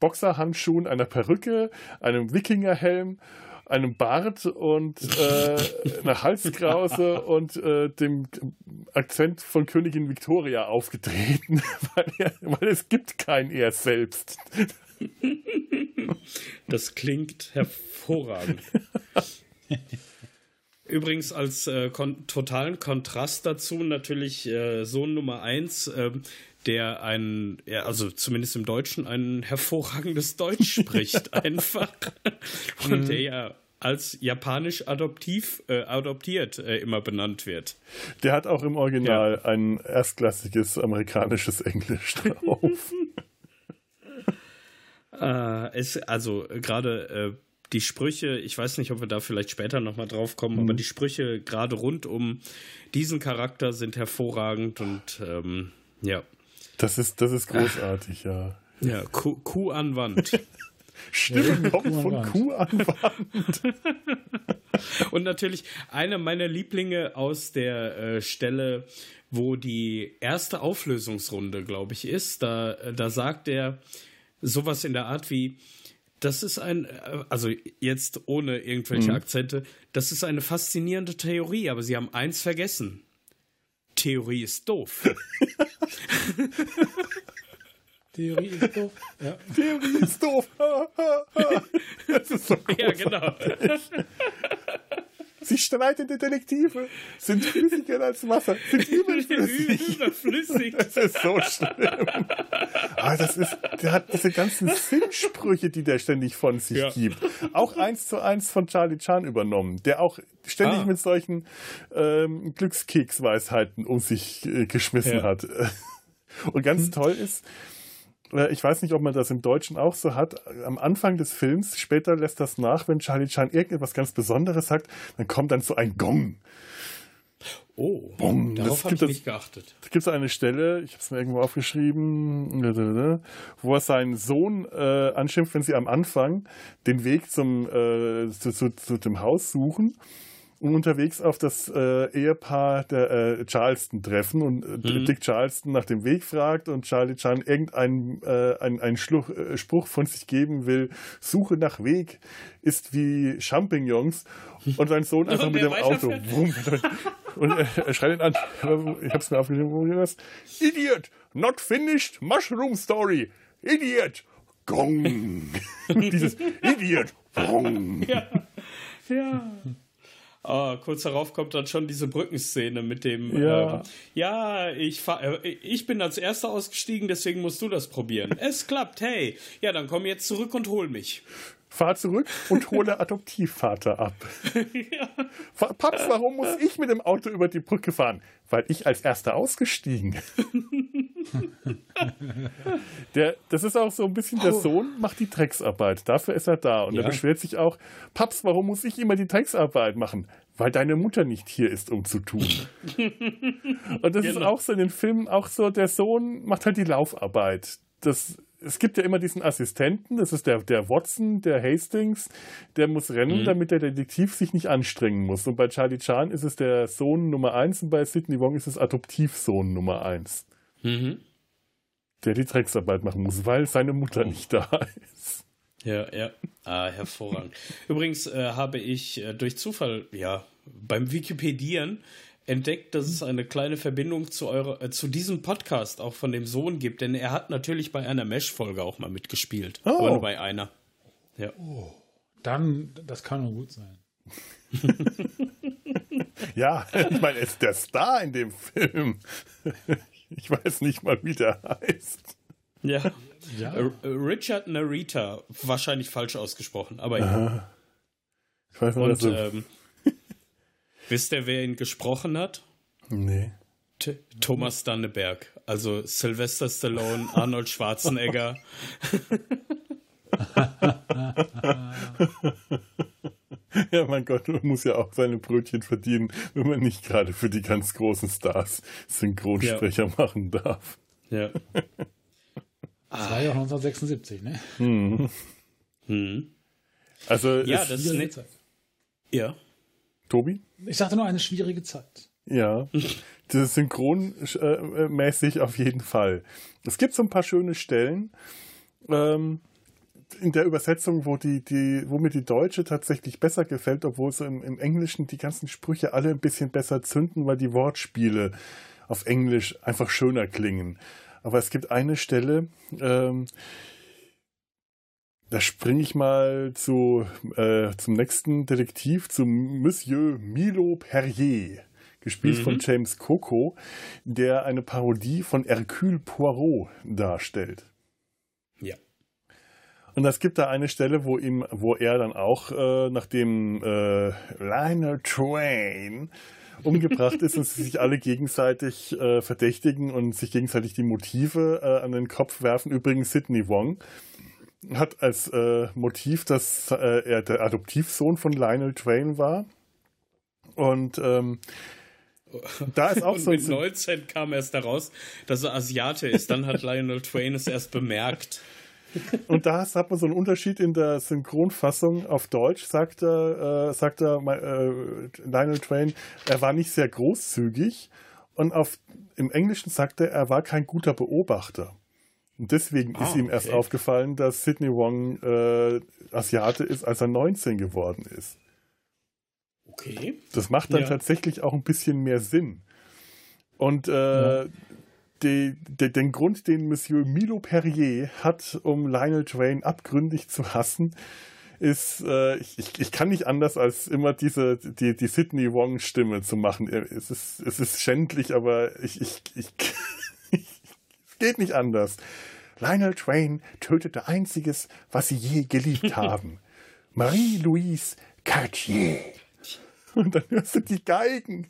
Boxerhandschuhen, einer Perücke, einem Wikingerhelm, einem Bart und äh, einer Halskrause und äh, dem Akzent von Königin Victoria aufgetreten, weil, er, weil es gibt kein er selbst. Das klingt hervorragend. Übrigens als äh, kon totalen Kontrast dazu natürlich äh, Sohn Nummer 1, äh, der ein, ja, also zumindest im Deutschen, ein hervorragendes Deutsch spricht, einfach. Und der ja als japanisch adoptiv, äh, adoptiert äh, immer benannt wird. Der hat auch im Original ja. ein erstklassiges amerikanisches Englisch drauf. Äh, es, also gerade äh, die Sprüche, ich weiß nicht, ob wir da vielleicht später nochmal drauf kommen, mhm. aber die Sprüche gerade rund um diesen Charakter sind hervorragend und ähm, ja. Das ist, das ist großartig, ja. Ja, Kuh, Kuh an Wand. Stimmt, ja, kommt von Kuh an Wand. Und natürlich eine meiner Lieblinge aus der äh, Stelle, wo die erste Auflösungsrunde, glaube ich, ist. Da, da sagt er sowas in der Art wie, das ist ein, äh, also jetzt ohne irgendwelche mhm. Akzente, das ist eine faszinierende Theorie, aber sie haben eins vergessen. Theorie ist doof. Theorie ist doof. Ja. Theorie ist doof. das ist so Ja, genau. Sie streitende Detektive sind flüssiger als Wasser, sind überflüssig. überflüssig. Das ist so schlimm. Aber das ist, der hat diese ganzen Sinnsprüche, die der ständig von sich ja. gibt. Auch eins zu eins von Charlie Chan übernommen, der auch ständig ah. mit solchen ähm, Glückskeksweisheiten um sich äh, geschmissen ja. hat. Und ganz toll ist, ich weiß nicht, ob man das im Deutschen auch so hat. Am Anfang des Films, später lässt das nach, wenn Charlie Chan irgendetwas ganz Besonderes sagt, dann kommt dann so ein Gong. Oh, Bong. darauf habe ich nicht geachtet. Da gibt es eine Stelle, ich habe es mir irgendwo aufgeschrieben, wo er seinen Sohn äh, anschimpft, wenn sie am Anfang den Weg zum, äh, zu, zu, zu dem Haus suchen unterwegs auf das äh, Ehepaar der äh, Charleston treffen und äh, mhm. Dick Charleston nach dem Weg fragt und Charlie Chan irgendeinen äh, einen, einen Schluch, äh, Spruch von sich geben will. Suche nach Weg ist wie Champignons und sein Sohn einfach mit dem Auto. und er schreit ihn an. Ich hab's mir aufgeschrieben, wo das? Idiot! Not finished Mushroom Story! Idiot! Gong! Dieses Idiot! Gong! Ja. ja. Ah, kurz darauf kommt dann schon diese Brückenszene mit dem, ja, ähm, ja ich, fahr, äh, ich bin als Erster ausgestiegen, deswegen musst du das probieren. es klappt, hey. Ja, dann komm jetzt zurück und hol mich. Fahr zurück und hole Adoptivvater ab. ja. Paps, warum muss ich mit dem Auto über die Brücke fahren? Weil ich als Erster ausgestiegen. der, das ist auch so ein bisschen, der Sohn macht die Drecksarbeit. Dafür ist er da. Und ja. er beschwert sich auch, Paps, warum muss ich immer die Drecksarbeit machen? Weil deine Mutter nicht hier ist, um zu tun. Und das genau. ist auch so in den Filmen auch so, der Sohn macht halt die Laufarbeit. Das es gibt ja immer diesen Assistenten, das ist der, der Watson, der Hastings, der muss rennen, mhm. damit der Detektiv sich nicht anstrengen muss. Und bei Charlie Chan ist es der Sohn Nummer eins und bei Sidney Wong ist es Adoptivsohn Nummer eins. Mhm. Der die Drecksarbeit machen muss, weil seine Mutter oh. nicht da ist. Ja, ja. Ah, hervorragend. Übrigens äh, habe ich äh, durch Zufall, ja, beim Wikipedieren entdeckt, dass es eine kleine Verbindung zu, eure, äh, zu diesem Podcast auch von dem Sohn gibt, denn er hat natürlich bei einer Mesh-Folge auch mal mitgespielt. Oh. Aber nur bei einer. Ja. Oh. Dann, das kann nur gut sein. ja, ich meine, er ist der Star in dem Film. Ich weiß nicht mal, wie der heißt. Ja. ja. Äh, Richard Narita, wahrscheinlich falsch ausgesprochen, aber ja. Ich weiß nicht, Und, so ähm, Wisst ihr, wer ihn gesprochen hat? Nee. T Thomas Danneberg. Also Sylvester Stallone, Arnold Schwarzenegger. ja, mein Gott, man muss ja auch seine Brötchen verdienen, wenn man nicht gerade für die ganz großen Stars Synchronsprecher ja. machen darf. Ja. Das war ja auch 1976, ne? Hm. Hm. Also, ja, das ist eine, Ja. Tobi? Ich sagte nur eine schwierige Zeit. Ja, das ist synchronmäßig auf jeden Fall. Es gibt so ein paar schöne Stellen ähm, in der Übersetzung, wo, die, die, wo mir die deutsche tatsächlich besser gefällt, obwohl so im, im Englischen die ganzen Sprüche alle ein bisschen besser zünden, weil die Wortspiele auf Englisch einfach schöner klingen. Aber es gibt eine Stelle, ähm, da springe ich mal zu, äh, zum nächsten Detektiv, zu Monsieur Milo Perrier, gespielt mhm. von James Coco, der eine Parodie von Hercule Poirot darstellt. Ja. Und es gibt da eine Stelle, wo ihm, wo er dann auch, äh, nachdem äh, Lionel Train umgebracht ist und sie sich alle gegenseitig äh, verdächtigen und sich gegenseitig die Motive äh, an den Kopf werfen. Übrigens Sidney Wong hat als äh, Motiv, dass äh, er der Adoptivsohn von Lionel Twain war. Und ähm, da ist auch und so mit 19 kam erst daraus, dass er Asiate ist. Dann hat Lionel Twain es erst bemerkt. Und da hat man so einen Unterschied in der Synchronfassung auf Deutsch, sagt er, äh, sagt er äh, Lionel Twain, er war nicht sehr großzügig. Und auf, im Englischen sagt er, er war kein guter Beobachter. Und deswegen ah, ist ihm okay. erst aufgefallen, dass Sidney Wong äh, Asiate ist, als er 19 geworden ist. Okay. Das macht dann ja. tatsächlich auch ein bisschen mehr Sinn. Und äh, ja. die, die, den Grund, den Monsieur Milo Perrier hat, um Lionel Twain abgründig zu hassen, ist, äh, ich, ich kann nicht anders als immer diese, die, die Sidney Wong-Stimme zu machen. Es ist, es ist schändlich, aber ich, ich, ich, geht nicht anders. Lionel Twain tötete einziges, was sie je geliebt haben. Marie-Louise Cartier. Und dann hörst du die Geigen.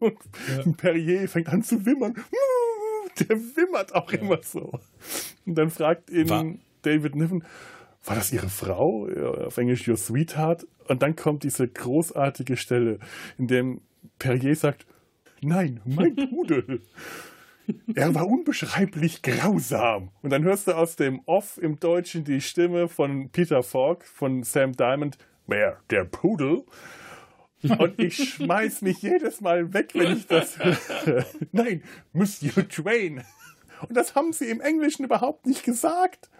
Und ja. Perrier fängt an zu wimmern. Der wimmert auch ja. immer so. Und dann fragt ihn War David Niven, war das ihre Frau? Auf Englisch Your Sweetheart. Und dann kommt diese großartige Stelle, in dem Perrier sagt, nein, mein Pudel. Er war unbeschreiblich grausam. Und dann hörst du aus dem Off im Deutschen die Stimme von Peter Falk, von Sam Diamond. Wer? Der Pudel? Und ich schmeiß mich jedes Mal weg, wenn ich das höre. Nein, Monsieur Twain. Und das haben sie im Englischen überhaupt nicht gesagt.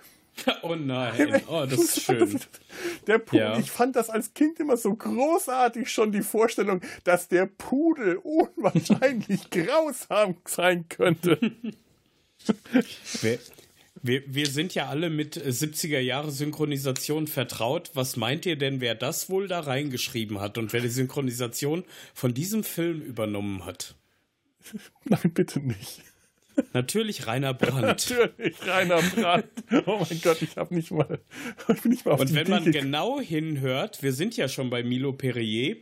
Oh nein, oh, das ist schön. Der Pudel, ja. ich fand das als Kind immer so großartig schon die Vorstellung, dass der Pudel unwahrscheinlich grausam sein könnte. Wir, wir, wir, sind ja alle mit 70er Jahre Synchronisation vertraut. Was meint ihr denn, wer das wohl da reingeschrieben hat und wer die Synchronisation von diesem Film übernommen hat? Nein, bitte nicht. Natürlich Rainer Brandt. Natürlich Rainer Brandt. Oh mein Gott, ich habe nicht mal, ich bin nicht mal auf Und wenn Idee man genau hinhört, wir sind ja schon bei Milo Perrier.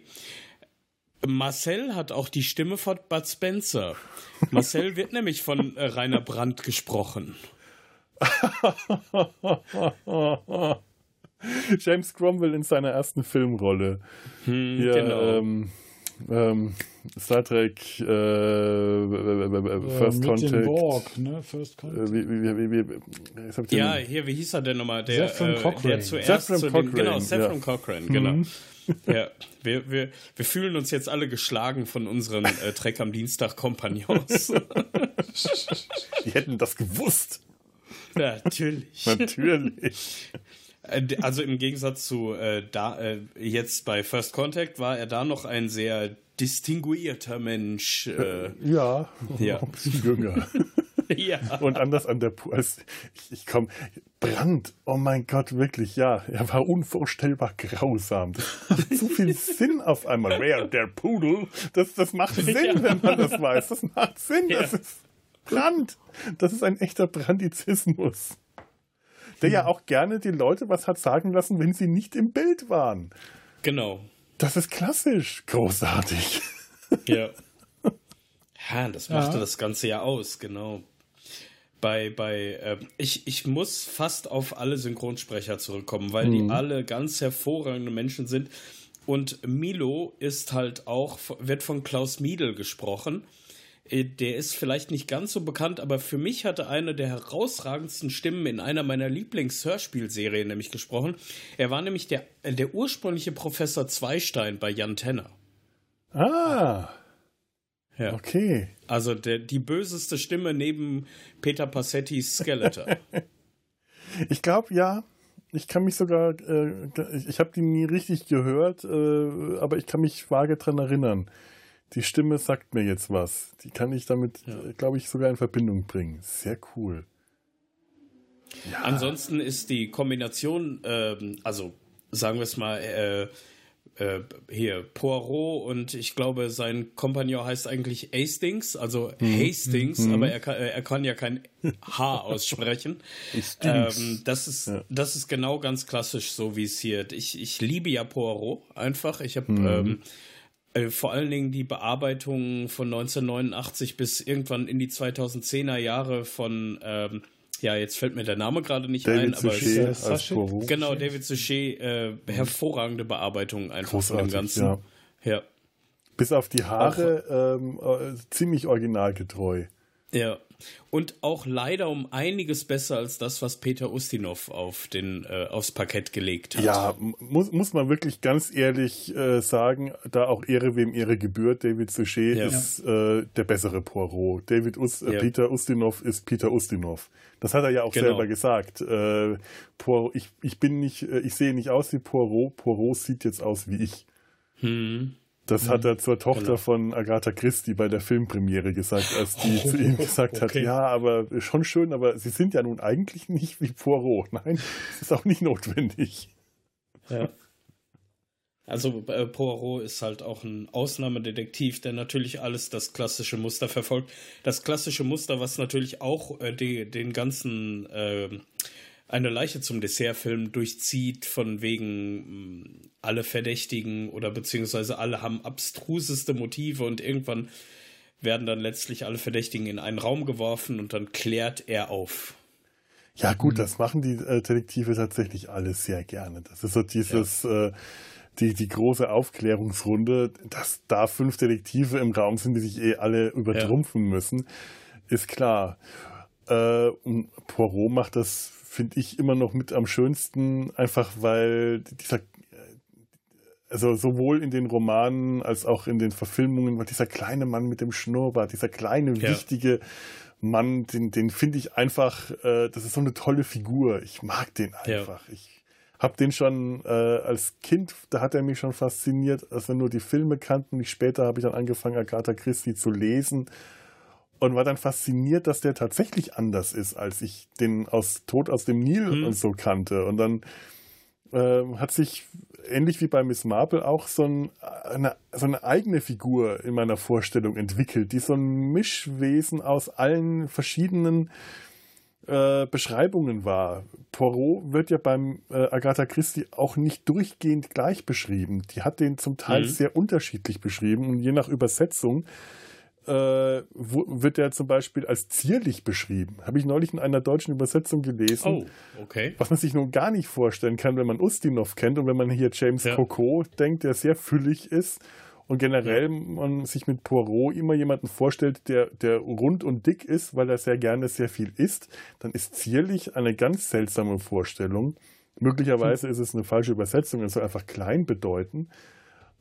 Marcel hat auch die Stimme von Bud Spencer. Marcel wird nämlich von äh, Rainer Brandt gesprochen. James Cromwell in seiner ersten Filmrolle. Hm, Hier, genau. Ähm, ähm, Star Trek äh, First äh, Contact. Borg, ne? First Contact. Äh, wie, wie, wie, wie, ja, hier, wie hieß er denn nochmal? Der, Zephram äh, der zuerst zu den, genau, Zephram ja. Cochrane, genau. Mhm. ja, wir, wir, wir fühlen uns jetzt alle geschlagen von unseren äh, Trek am Dienstag Kompagnons. Die hätten das gewusst. Natürlich. Natürlich. Äh, also im Gegensatz zu äh, da äh, jetzt bei First Contact war er da noch ein sehr distinguierter Mensch. Äh, ja, ja. ein bisschen jünger. ja. Und anders an der als ich, ich komme Brand. Oh mein Gott, wirklich, ja, er war unvorstellbar grausam. Das macht so viel Sinn auf einmal. Wer der Pudel? Das, das macht Sinn, ja. wenn man das weiß. Das macht Sinn. Ja. Das ist Brand. Das ist ein echter Brandizismus der ja auch gerne die Leute was hat sagen lassen, wenn sie nicht im Bild waren. Genau. Das ist klassisch. Großartig. Ja. Ja, das machte ja. das Ganze ja aus, genau. Bei, bei, äh, ich, ich muss fast auf alle Synchronsprecher zurückkommen, weil mhm. die alle ganz hervorragende Menschen sind. Und Milo ist halt auch, wird von Klaus Miedel gesprochen. Äh, der ist vielleicht nicht ganz so bekannt, aber für mich hatte eine der herausragendsten Stimmen in einer meiner Lieblings-Hörspielserien nämlich gesprochen. Er war nämlich der, äh, der ursprüngliche Professor Zweistein bei Jan Tenner. Ah. Ja. Okay. Also der, die böseste Stimme neben Peter Passettis Skeletor. ich glaube, ja. Ich kann mich sogar, äh, ich habe die nie richtig gehört, äh, aber ich kann mich vage dran erinnern die Stimme sagt mir jetzt was. Die kann ich damit, ja. glaube ich, sogar in Verbindung bringen. Sehr cool. Ja. Ansonsten ist die Kombination, ähm, also sagen wir es mal, äh, äh, hier Poirot und ich glaube, sein Kompagnon heißt eigentlich Hastings, also mhm. Hastings, mhm. aber er kann, er kann ja kein H aussprechen. ähm, das ist ja. das ist genau ganz klassisch, so wie es hier. Ich, ich liebe ja Poirot einfach. Ich habe mhm. ähm, äh, vor allen Dingen die Bearbeitung von 1989 bis irgendwann in die 2010er Jahre von, ähm, ja, jetzt fällt mir der Name gerade nicht David ein, aber Suchet ist, äh, genau, David Suchet, äh, hervorragende Bearbeitung einfach Großartig, von dem Ganzen. Ja. ja. Bis auf die Haare ähm, äh, ziemlich originalgetreu. Ja. Und auch leider um einiges besser als das, was Peter Ustinov auf den, äh, aufs Parkett gelegt hat. Ja, muss, muss man wirklich ganz ehrlich äh, sagen, da auch Ehre wem Ehre gebührt, David Suchet ja. ist äh, der bessere Poirot. David Us äh, ja. Peter Ustinov ist Peter Ustinov. Das hat er ja auch genau. selber gesagt. Äh, Poirot, ich, ich bin nicht, äh, ich sehe nicht aus wie Poirot, Poirot sieht jetzt aus wie ich. Hm. Das hat er zur Tochter genau. von Agatha Christie bei der Filmpremiere gesagt, als die oh, zu ihm gesagt okay. hat, ja, aber schon schön, aber sie sind ja nun eigentlich nicht wie Poirot. Nein, das ist auch nicht notwendig. Ja. Also äh, Poirot ist halt auch ein Ausnahmedetektiv, der natürlich alles das klassische Muster verfolgt. Das klassische Muster, was natürlich auch äh, die, den ganzen äh, eine Leiche zum Dessertfilm durchzieht, von wegen mm, alle Verdächtigen oder beziehungsweise alle haben abstruseste Motive und irgendwann werden dann letztlich alle Verdächtigen in einen Raum geworfen und dann klärt er auf. Ja, gut, mhm. das machen die äh, Detektive tatsächlich alle sehr gerne. Das ist so dieses, ja. äh, die, die große Aufklärungsrunde, dass da fünf Detektive im Raum sind, die sich eh alle übertrumpfen ja. müssen, ist klar. Äh, und Poirot macht das finde ich immer noch mit am schönsten, einfach weil dieser, also sowohl in den Romanen als auch in den Verfilmungen, dieser kleine Mann mit dem Schnurrbart, dieser kleine, ja. wichtige Mann, den, den finde ich einfach, äh, das ist so eine tolle Figur. Ich mag den einfach. Ja. Ich habe den schon äh, als Kind, da hat er mich schon fasziniert, als wir nur die Filme kannten. Ich später habe ich dann angefangen, Agatha Christie zu lesen und war dann fasziniert, dass der tatsächlich anders ist, als ich den aus Tod aus dem Nil mhm. und so kannte. Und dann äh, hat sich ähnlich wie bei Miss Marple auch so, ein, eine, so eine eigene Figur in meiner Vorstellung entwickelt, die so ein Mischwesen aus allen verschiedenen äh, Beschreibungen war. Poirot wird ja beim äh, Agatha Christie auch nicht durchgehend gleich beschrieben. Die hat den zum Teil mhm. sehr unterschiedlich beschrieben und je nach Übersetzung äh, wird er zum Beispiel als zierlich beschrieben. Habe ich neulich in einer deutschen Übersetzung gelesen. Oh, okay. Was man sich nun gar nicht vorstellen kann, wenn man Ustinov kennt und wenn man hier James ja. Coco denkt, der sehr füllig ist und generell ja. man sich mit Poirot immer jemanden vorstellt, der, der rund und dick ist, weil er sehr gerne sehr viel isst, dann ist zierlich eine ganz seltsame Vorstellung. Möglicherweise hm. ist es eine falsche Übersetzung, es soll einfach klein bedeuten.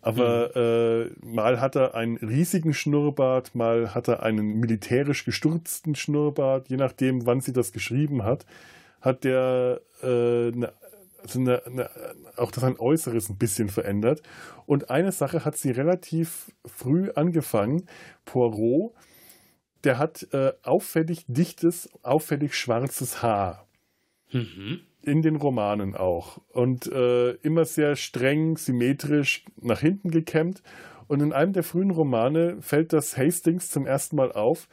Aber mhm. äh, mal hat er einen riesigen Schnurrbart, mal hat er einen militärisch gestürzten Schnurrbart, je nachdem, wann sie das geschrieben hat, hat der äh, eine, also eine, eine, auch das ein Äußeres ein bisschen verändert. Und eine Sache hat sie relativ früh angefangen. Poirot, der hat äh, auffällig dichtes, auffällig schwarzes Haar. Mhm in den Romanen auch. Und äh, immer sehr streng, symmetrisch nach hinten gekämmt. Und in einem der frühen Romane fällt das Hastings zum ersten Mal auf,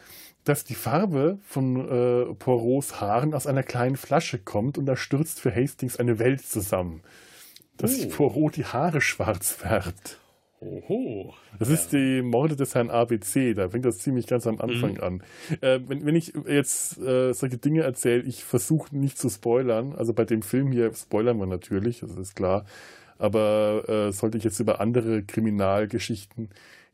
dass die Farbe von äh, Poirots Haaren aus einer kleinen Flasche kommt und da stürzt für Hastings eine Welt zusammen. Dass oh. Poirot die Haare schwarz färbt. Oho. Das ja. ist die Morde des Herrn ABC, da fängt das ziemlich ganz am Anfang mhm. an. Äh, wenn, wenn ich jetzt äh, solche Dinge erzähle, ich versuche nicht zu spoilern. Also bei dem Film hier spoilern wir natürlich, das ist klar. Aber äh, sollte ich jetzt über andere Kriminalgeschichten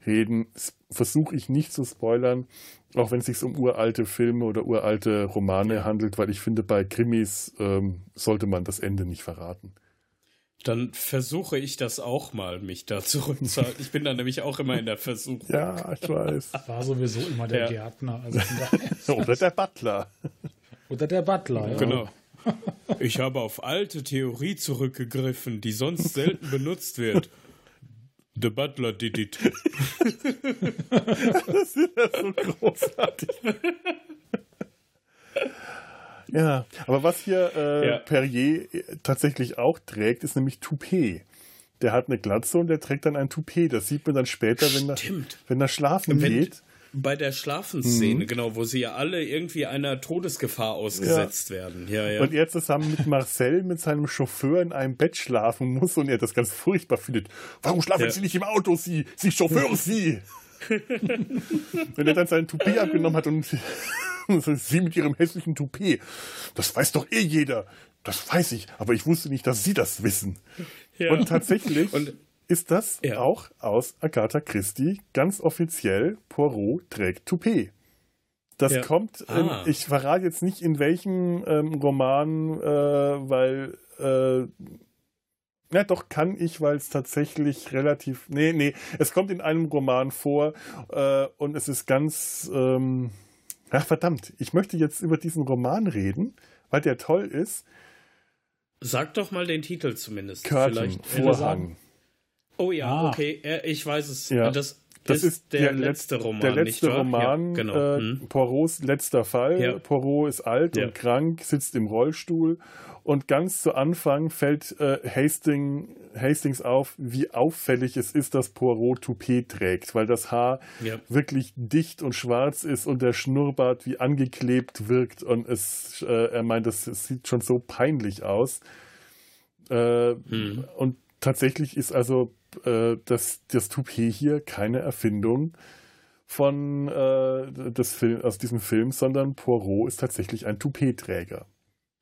reden, versuche ich nicht zu spoilern, auch wenn es sich um uralte Filme oder uralte Romane handelt, weil ich finde, bei Krimis ähm, sollte man das Ende nicht verraten. Dann versuche ich das auch mal, mich da zurückzuhalten. Ich bin da nämlich auch immer in der Versuchung. Ja, ich weiß. War sowieso immer der ja. Gärtner. Also Oder der Butler. Oder der Butler, ja. Genau. Ich habe auf alte Theorie zurückgegriffen, die sonst selten benutzt wird. The Butler did it. das ist ja so großartig. Ja, aber was hier äh, ja. Perrier äh, tatsächlich auch trägt, ist nämlich Toupet. Der hat eine Glatze und der trägt dann ein Toupet. Das sieht man dann später, wenn er, wenn er schlafen wenn, geht. Bei der Schlafenszene, mhm. genau, wo sie ja alle irgendwie einer Todesgefahr ausgesetzt ja. werden. Ja, ja. Und er zusammen mit Marcel, mit seinem Chauffeur in einem Bett schlafen muss und er das ganz furchtbar findet. Warum schlafen ja. Sie nicht im Auto, Sie, Sie Chauffeur, Sie? Wenn er dann seinen Toupet abgenommen hat und Sie mit Ihrem hässlichen Toupet. Das weiß doch eh jeder. Das weiß ich, aber ich wusste nicht, dass Sie das wissen. Ja. Und tatsächlich und, ist das ja. auch aus Agatha Christie ganz offiziell Poirot trägt Toupet. Das ja. kommt, in, ah. ich verrate jetzt nicht in welchem ähm, Roman, äh, weil, äh, ja doch kann ich, weil es tatsächlich relativ, nee, nee, es kommt in einem Roman vor äh, und es ist ganz, ähm, ach verdammt, ich möchte jetzt über diesen Roman reden, weil der toll ist. Sag doch mal den Titel zumindest. Curtain, Vorhang. Oh ja, ah. okay, ich weiß es. Ja. Das, das ist der, der letzte Roman. Der letzte Roman, ja, genau. äh, hm. Poirots letzter Fall. Ja. Poirot ist alt ja. und krank, sitzt im Rollstuhl und ganz zu Anfang fällt äh, Hastings, Hastings auf, wie auffällig es ist, dass Poirot Toupet trägt, weil das Haar wirklich dicht und schwarz ist und der Schnurrbart wie angeklebt wirkt und es, äh, er meint, das, das, sieht schon so peinlich aus. Äh, hm. Und tatsächlich ist also äh, das, das Toupet hier keine Erfindung von äh, des Film, aus diesem Film, sondern Poirot ist tatsächlich ein Toupet-Träger.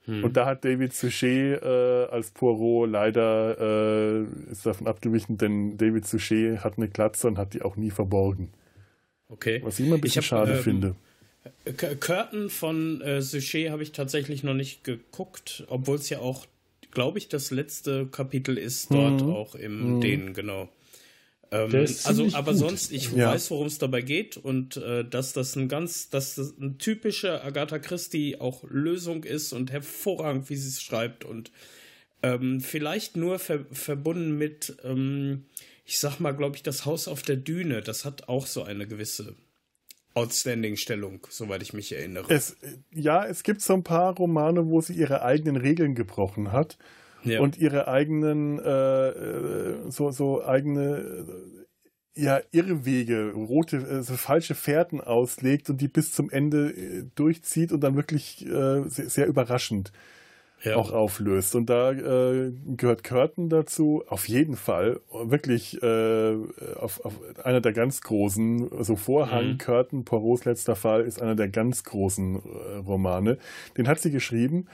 Hm. Und da hat David Suchet äh, als Poirot leider äh, ist davon abgewichen, denn David Suchet hat eine Glatze und hat die auch nie verborgen. Okay. Was ich immer ein bisschen hab, schade ähm, finde. Curtain von äh, Suchet habe ich tatsächlich noch nicht geguckt, obwohl es ja auch glaube ich, das letzte Kapitel ist dort mhm. auch im mhm. Dänen, genau. Ähm, also, aber gut. sonst, ich ja. weiß, worum es dabei geht und äh, dass das ein ganz, dass das eine typische Agatha Christie auch Lösung ist und hervorragend, wie sie es schreibt und ähm, vielleicht nur ver verbunden mit, ähm, ich sag mal, glaube ich, das Haus auf der Düne. Das hat auch so eine gewisse Outstanding-Stellung, soweit ich mich erinnere. Es, ja, es gibt so ein paar Romane, wo sie ihre eigenen Regeln gebrochen hat ja. und ihre eigenen, äh, äh so, so eigene, ja, Irrwege, rote, also falsche Fährten auslegt und die bis zum Ende äh, durchzieht und dann wirklich äh, sehr, sehr überraschend ja. auch auflöst. Und da äh, gehört Curtin dazu, auf jeden Fall, wirklich äh, auf, auf einer der ganz großen, also Vorhang, mhm. Curtin, Poirots letzter Fall, ist einer der ganz großen äh, Romane. Den hat sie geschrieben.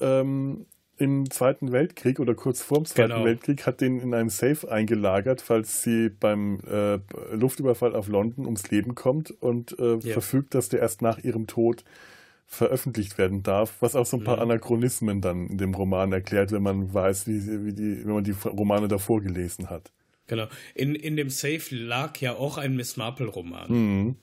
Ähm, im Zweiten Weltkrieg oder kurz vor dem Zweiten genau. Weltkrieg hat den in einem Safe eingelagert, falls sie beim äh, Luftüberfall auf London ums Leben kommt und äh, ja. verfügt, dass der erst nach ihrem Tod veröffentlicht werden darf, was auch so ein paar mhm. Anachronismen dann in dem Roman erklärt, wenn man weiß, wie, wie die, wenn man die Romane davor gelesen hat. Genau. In, in dem Safe lag ja auch ein Miss Marple-Roman. Mhm.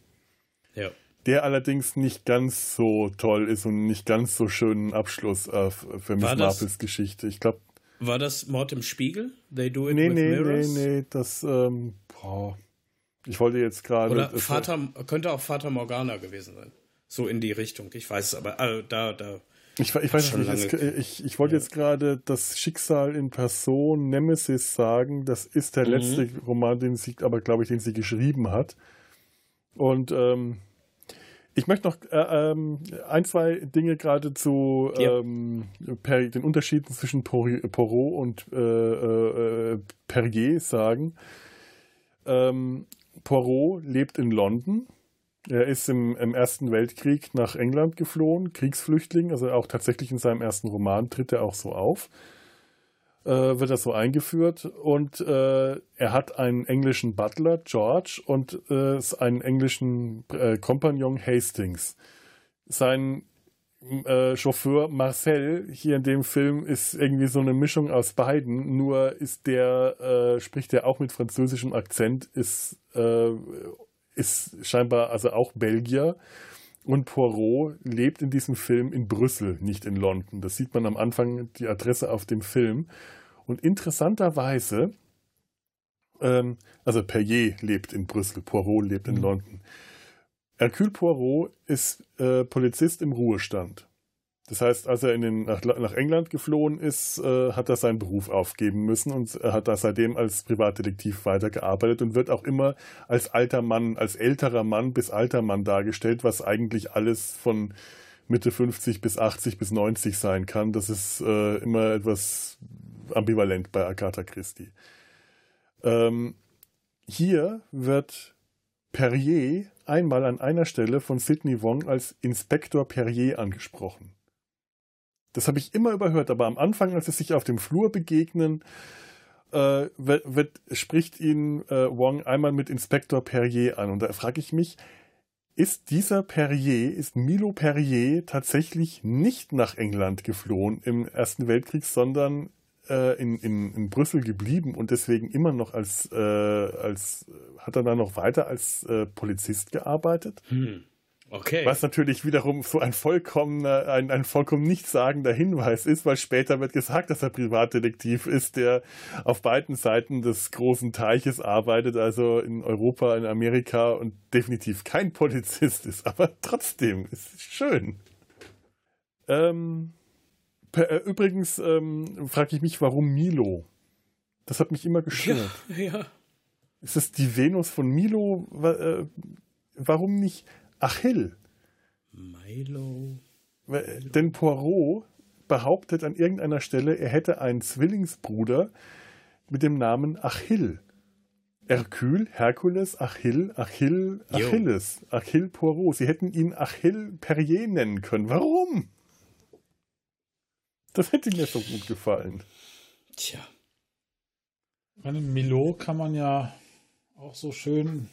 Ja. Der allerdings nicht ganz so toll ist und nicht ganz so schönen Abschluss äh, für Miss Marples Geschichte. Ich glaube. War das Mord im Spiegel? They do it nee, with nee, mirrors? Nee, nee, das, ähm, boah. Ich wollte jetzt gerade. Oder Vater, könnte auch Vater Morgana gewesen sein. So in die Richtung. Ich weiß es aber, also da, da. Ich, ich weiß nicht, es, ich, ich wollte ja. jetzt gerade das Schicksal in Person Nemesis sagen. Das ist der mhm. letzte Roman, den sie, aber glaube ich, den sie geschrieben hat. Und ähm, ich möchte noch äh, ähm, ein, zwei Dinge gerade zu ja. ähm, per, den Unterschieden zwischen Porot und äh, äh, Perrier sagen. Ähm, Poirot lebt in London er ist im, im, Ersten Weltkrieg nach England geflohen, Kriegsflüchtling, also auch tatsächlich in seinem ersten Roman tritt er auch so auf, äh, wird er so eingeführt. Und äh, er hat einen englischen Butler, George, und äh, einen englischen äh, Kompagnon, Hastings. Sein äh, Chauffeur Marcel hier in dem Film ist irgendwie so eine Mischung aus beiden, nur ist der, äh, spricht er auch mit französischem Akzent, ist ist scheinbar also auch Belgier. Und Poirot lebt in diesem Film in Brüssel, nicht in London. Das sieht man am Anfang, die Adresse auf dem Film. Und interessanterweise, ähm, also Perrier lebt in Brüssel, Poirot lebt in mhm. London. Hercule Poirot ist äh, Polizist im Ruhestand. Das heißt, als er in den, nach, nach England geflohen ist, äh, hat er seinen Beruf aufgeben müssen und er hat da seitdem als Privatdetektiv weitergearbeitet und wird auch immer als alter Mann, als älterer Mann bis alter Mann dargestellt, was eigentlich alles von Mitte 50 bis 80 bis 90 sein kann. Das ist äh, immer etwas ambivalent bei Agatha Christie. Ähm, hier wird Perrier einmal an einer Stelle von Sidney Wong als Inspektor Perrier angesprochen. Das habe ich immer überhört, aber am Anfang, als sie sich auf dem Flur begegnen, äh, wird, wird, spricht ihn äh, Wong einmal mit Inspektor Perrier an. Und da frage ich mich, ist dieser Perrier, ist Milo Perrier tatsächlich nicht nach England geflohen im Ersten Weltkrieg, sondern äh, in, in, in Brüssel geblieben und deswegen immer noch als, äh, als hat er dann noch weiter als äh, Polizist gearbeitet. Hm. Okay. Was natürlich wiederum so ein vollkommener, ein, ein vollkommen nichtssagender Hinweis ist, weil später wird gesagt, dass er Privatdetektiv ist, der auf beiden Seiten des großen Teiches arbeitet, also in Europa, in Amerika und definitiv kein Polizist ist. Aber trotzdem, ist schön. Ähm, äh, übrigens ähm, frage ich mich, warum Milo? Das hat mich immer gestört. Ja, ja. Ist es die Venus von Milo? Äh, warum nicht Achill? Milo. Denn Poirot behauptet an irgendeiner Stelle, er hätte einen Zwillingsbruder mit dem Namen Achill. Hercule, Herkules, Achill, Achill, Achilles, Achill Poirot. Sie hätten ihn Achill Perrier nennen können. Warum? Das hätte mir so gut gefallen. Tja. Meine Milo kann man ja auch so schön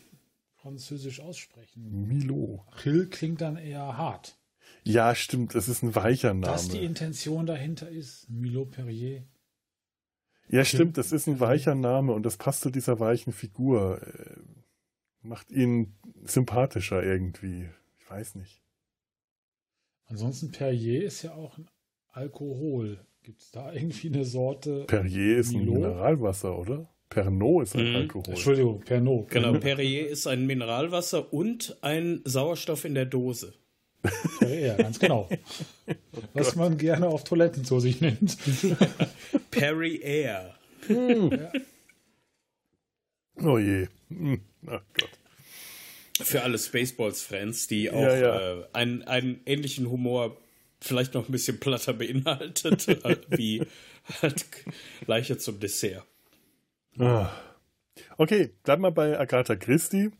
französisch aussprechen. Milo. Hill klingt dann eher hart. Ja, stimmt. Es ist ein weicher Name. Dass die Intention dahinter ist. Milo Perrier. Ja, stimmt. Das ist ein weicher Name und das passt zu dieser weichen Figur. Äh, macht ihn sympathischer irgendwie. Ich weiß nicht. Ansonsten Perrier ist ja auch ein Alkohol. Gibt es da irgendwie eine Sorte? Perrier ist Milo? ein Mineralwasser, oder? Pernod ist ein mhm. Alkohol. Entschuldigung, Pernod. Genau, Perrier ist ein Mineralwasser und ein Sauerstoff in der Dose. Ja, ganz genau. oh Was man gerne auf Toiletten zu sich nennt. Perry Air. Hm. Ja. Oh je. Hm. Ach Gott. Für alle Spaceballs-Fans, die auch ja, ja. Äh, einen, einen ähnlichen Humor vielleicht noch ein bisschen platter beinhaltet, wie halt Leiche zum Dessert. Ah. Okay, bleiben wir bei Agatha Christie.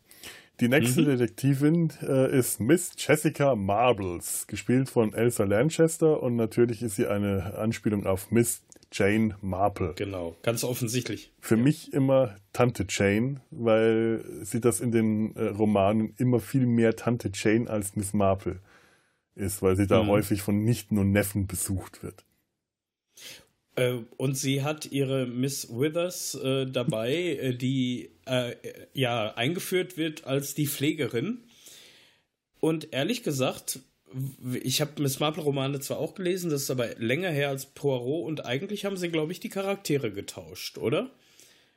Die nächste mhm. Detektivin äh, ist Miss Jessica Marbles, gespielt von Elsa Lanchester und natürlich ist sie eine Anspielung auf Miss Jane Marple. Genau, ganz offensichtlich. Für ja. mich immer Tante Jane, weil sie das in den äh, Romanen immer viel mehr Tante Jane als Miss Marple ist, weil sie da mhm. häufig von Nichten und Neffen besucht wird. Äh, und sie hat ihre Miss Withers äh, dabei, äh, die äh, ja eingeführt wird als die Pflegerin. Und ehrlich gesagt, ich habe Miss Marple-Romane zwar auch gelesen, das ist aber länger her als Poirot und eigentlich haben sie, glaube ich, die Charaktere getauscht, oder?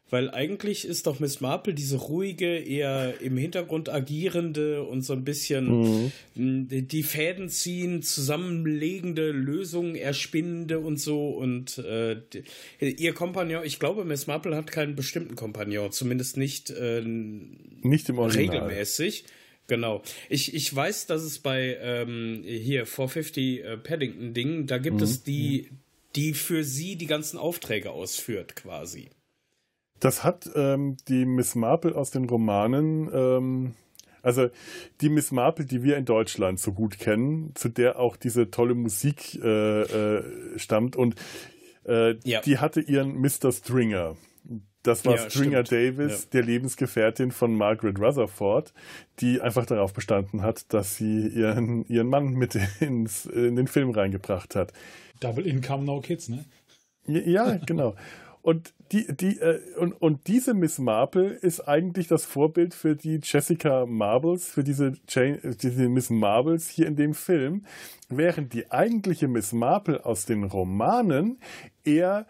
Weil eigentlich ist doch Miss Marple diese ruhige, eher im Hintergrund agierende und so ein bisschen mhm. die Fäden ziehen, zusammenlegende, Lösungen erspinnende und so. Und äh, ihr Kompagnon, ich glaube, Miss Marple hat keinen bestimmten Kompagnon, zumindest nicht, äh, nicht im Original. regelmäßig. Genau. Ich, ich weiß, dass es bei ähm, hier 450 äh, Paddington Ding, da gibt mhm. es die, die für sie die ganzen Aufträge ausführt, quasi. Das hat ähm, die Miss Marple aus den Romanen, ähm, also die Miss Marple, die wir in Deutschland so gut kennen, zu der auch diese tolle Musik äh, äh, stammt und äh, ja. die hatte ihren Mr. Stringer. Das war ja, Stringer stimmt. Davis, ja. der Lebensgefährtin von Margaret Rutherford, die einfach darauf bestanden hat, dass sie ihren, ihren Mann mit ins, in den Film reingebracht hat. Double Income, No Kids, ne? Ja, genau. Und, die, die, äh, und, und diese Miss Marple ist eigentlich das Vorbild für die Jessica Marbles, für diese, Jane, diese Miss Marbles hier in dem Film, während die eigentliche Miss Marple aus den Romanen eher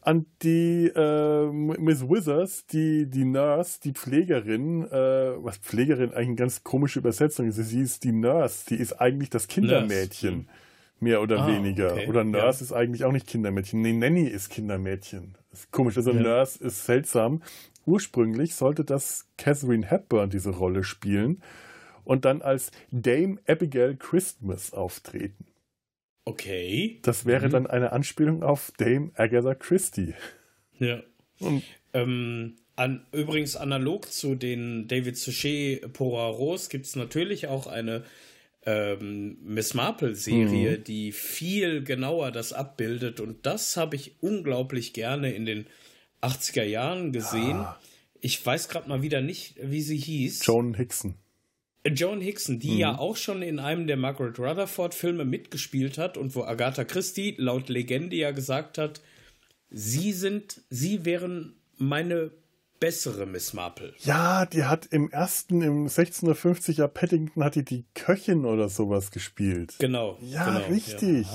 an die äh, Miss Withers, die, die Nurse, die Pflegerin, äh, was Pflegerin eigentlich eine ganz komische Übersetzung ist. Sie ist die Nurse, die ist eigentlich das Kindermädchen. Nurse. Mehr oder ah, weniger. Okay. Oder Nurse ja. ist eigentlich auch nicht Kindermädchen. Nee, Nanny ist Kindermädchen. Das ist komisch. Also ja. Nurse ist seltsam. Ursprünglich sollte das Catherine Hepburn diese Rolle spielen und dann als Dame Abigail Christmas auftreten. Okay. Das wäre mhm. dann eine Anspielung auf Dame Agatha Christie. Ja. Ähm, an, übrigens analog zu den David Suchet Poirots gibt es natürlich auch eine ähm, Miss Marple-Serie, mhm. die viel genauer das abbildet. Und das habe ich unglaublich gerne in den 80er Jahren gesehen. Ah. Ich weiß gerade mal wieder nicht, wie sie hieß. Joan Hickson. Joan Hickson, die mhm. ja auch schon in einem der Margaret Rutherford-Filme mitgespielt hat und wo Agatha Christie laut Legende ja gesagt hat, sie sind, sie wären meine bessere Miss Marple. Ja, die hat im ersten, im 1650er Paddington hat die die Köchin oder sowas gespielt. Genau. Ja, genau, richtig.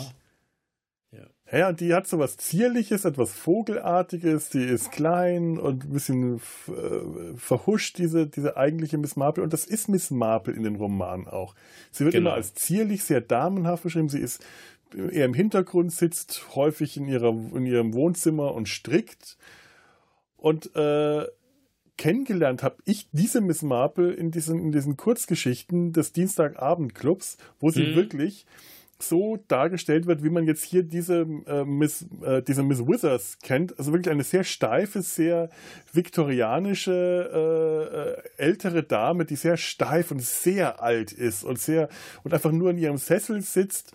Ja. Ja. ja, die hat sowas Zierliches, etwas Vogelartiges, die ist klein und ein bisschen äh, verhuscht, diese, diese eigentliche Miss Marple. Und das ist Miss Marple in den Romanen auch. Sie wird genau. immer als zierlich, sehr damenhaft beschrieben. Sie ist eher im Hintergrund, sitzt häufig in, ihrer, in ihrem Wohnzimmer und strickt. Und äh, kennengelernt habe ich diese Miss Marple in diesen, in diesen Kurzgeschichten des Dienstagabendclubs, wo sie mhm. wirklich so dargestellt wird, wie man jetzt hier diese äh, Miss, äh, diese Miss Withers kennt. Also wirklich eine sehr steife, sehr viktorianische, äh, äh ältere Dame, die sehr steif und sehr alt ist und sehr und einfach nur in ihrem Sessel sitzt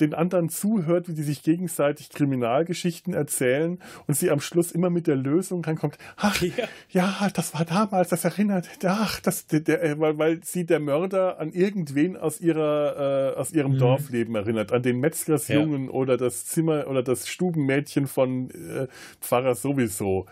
den anderen zuhört, wie die sich gegenseitig Kriminalgeschichten erzählen und sie am Schluss immer mit der Lösung reinkommt. Ach, ja, ja das war damals, das erinnert, ach, das, der, der, äh, weil, weil sie der Mörder an irgendwen aus ihrer, äh, aus ihrem mhm. Dorfleben erinnert, an den Metzgersjungen ja. oder das Zimmer oder das Stubenmädchen von äh, Pfarrer sowieso.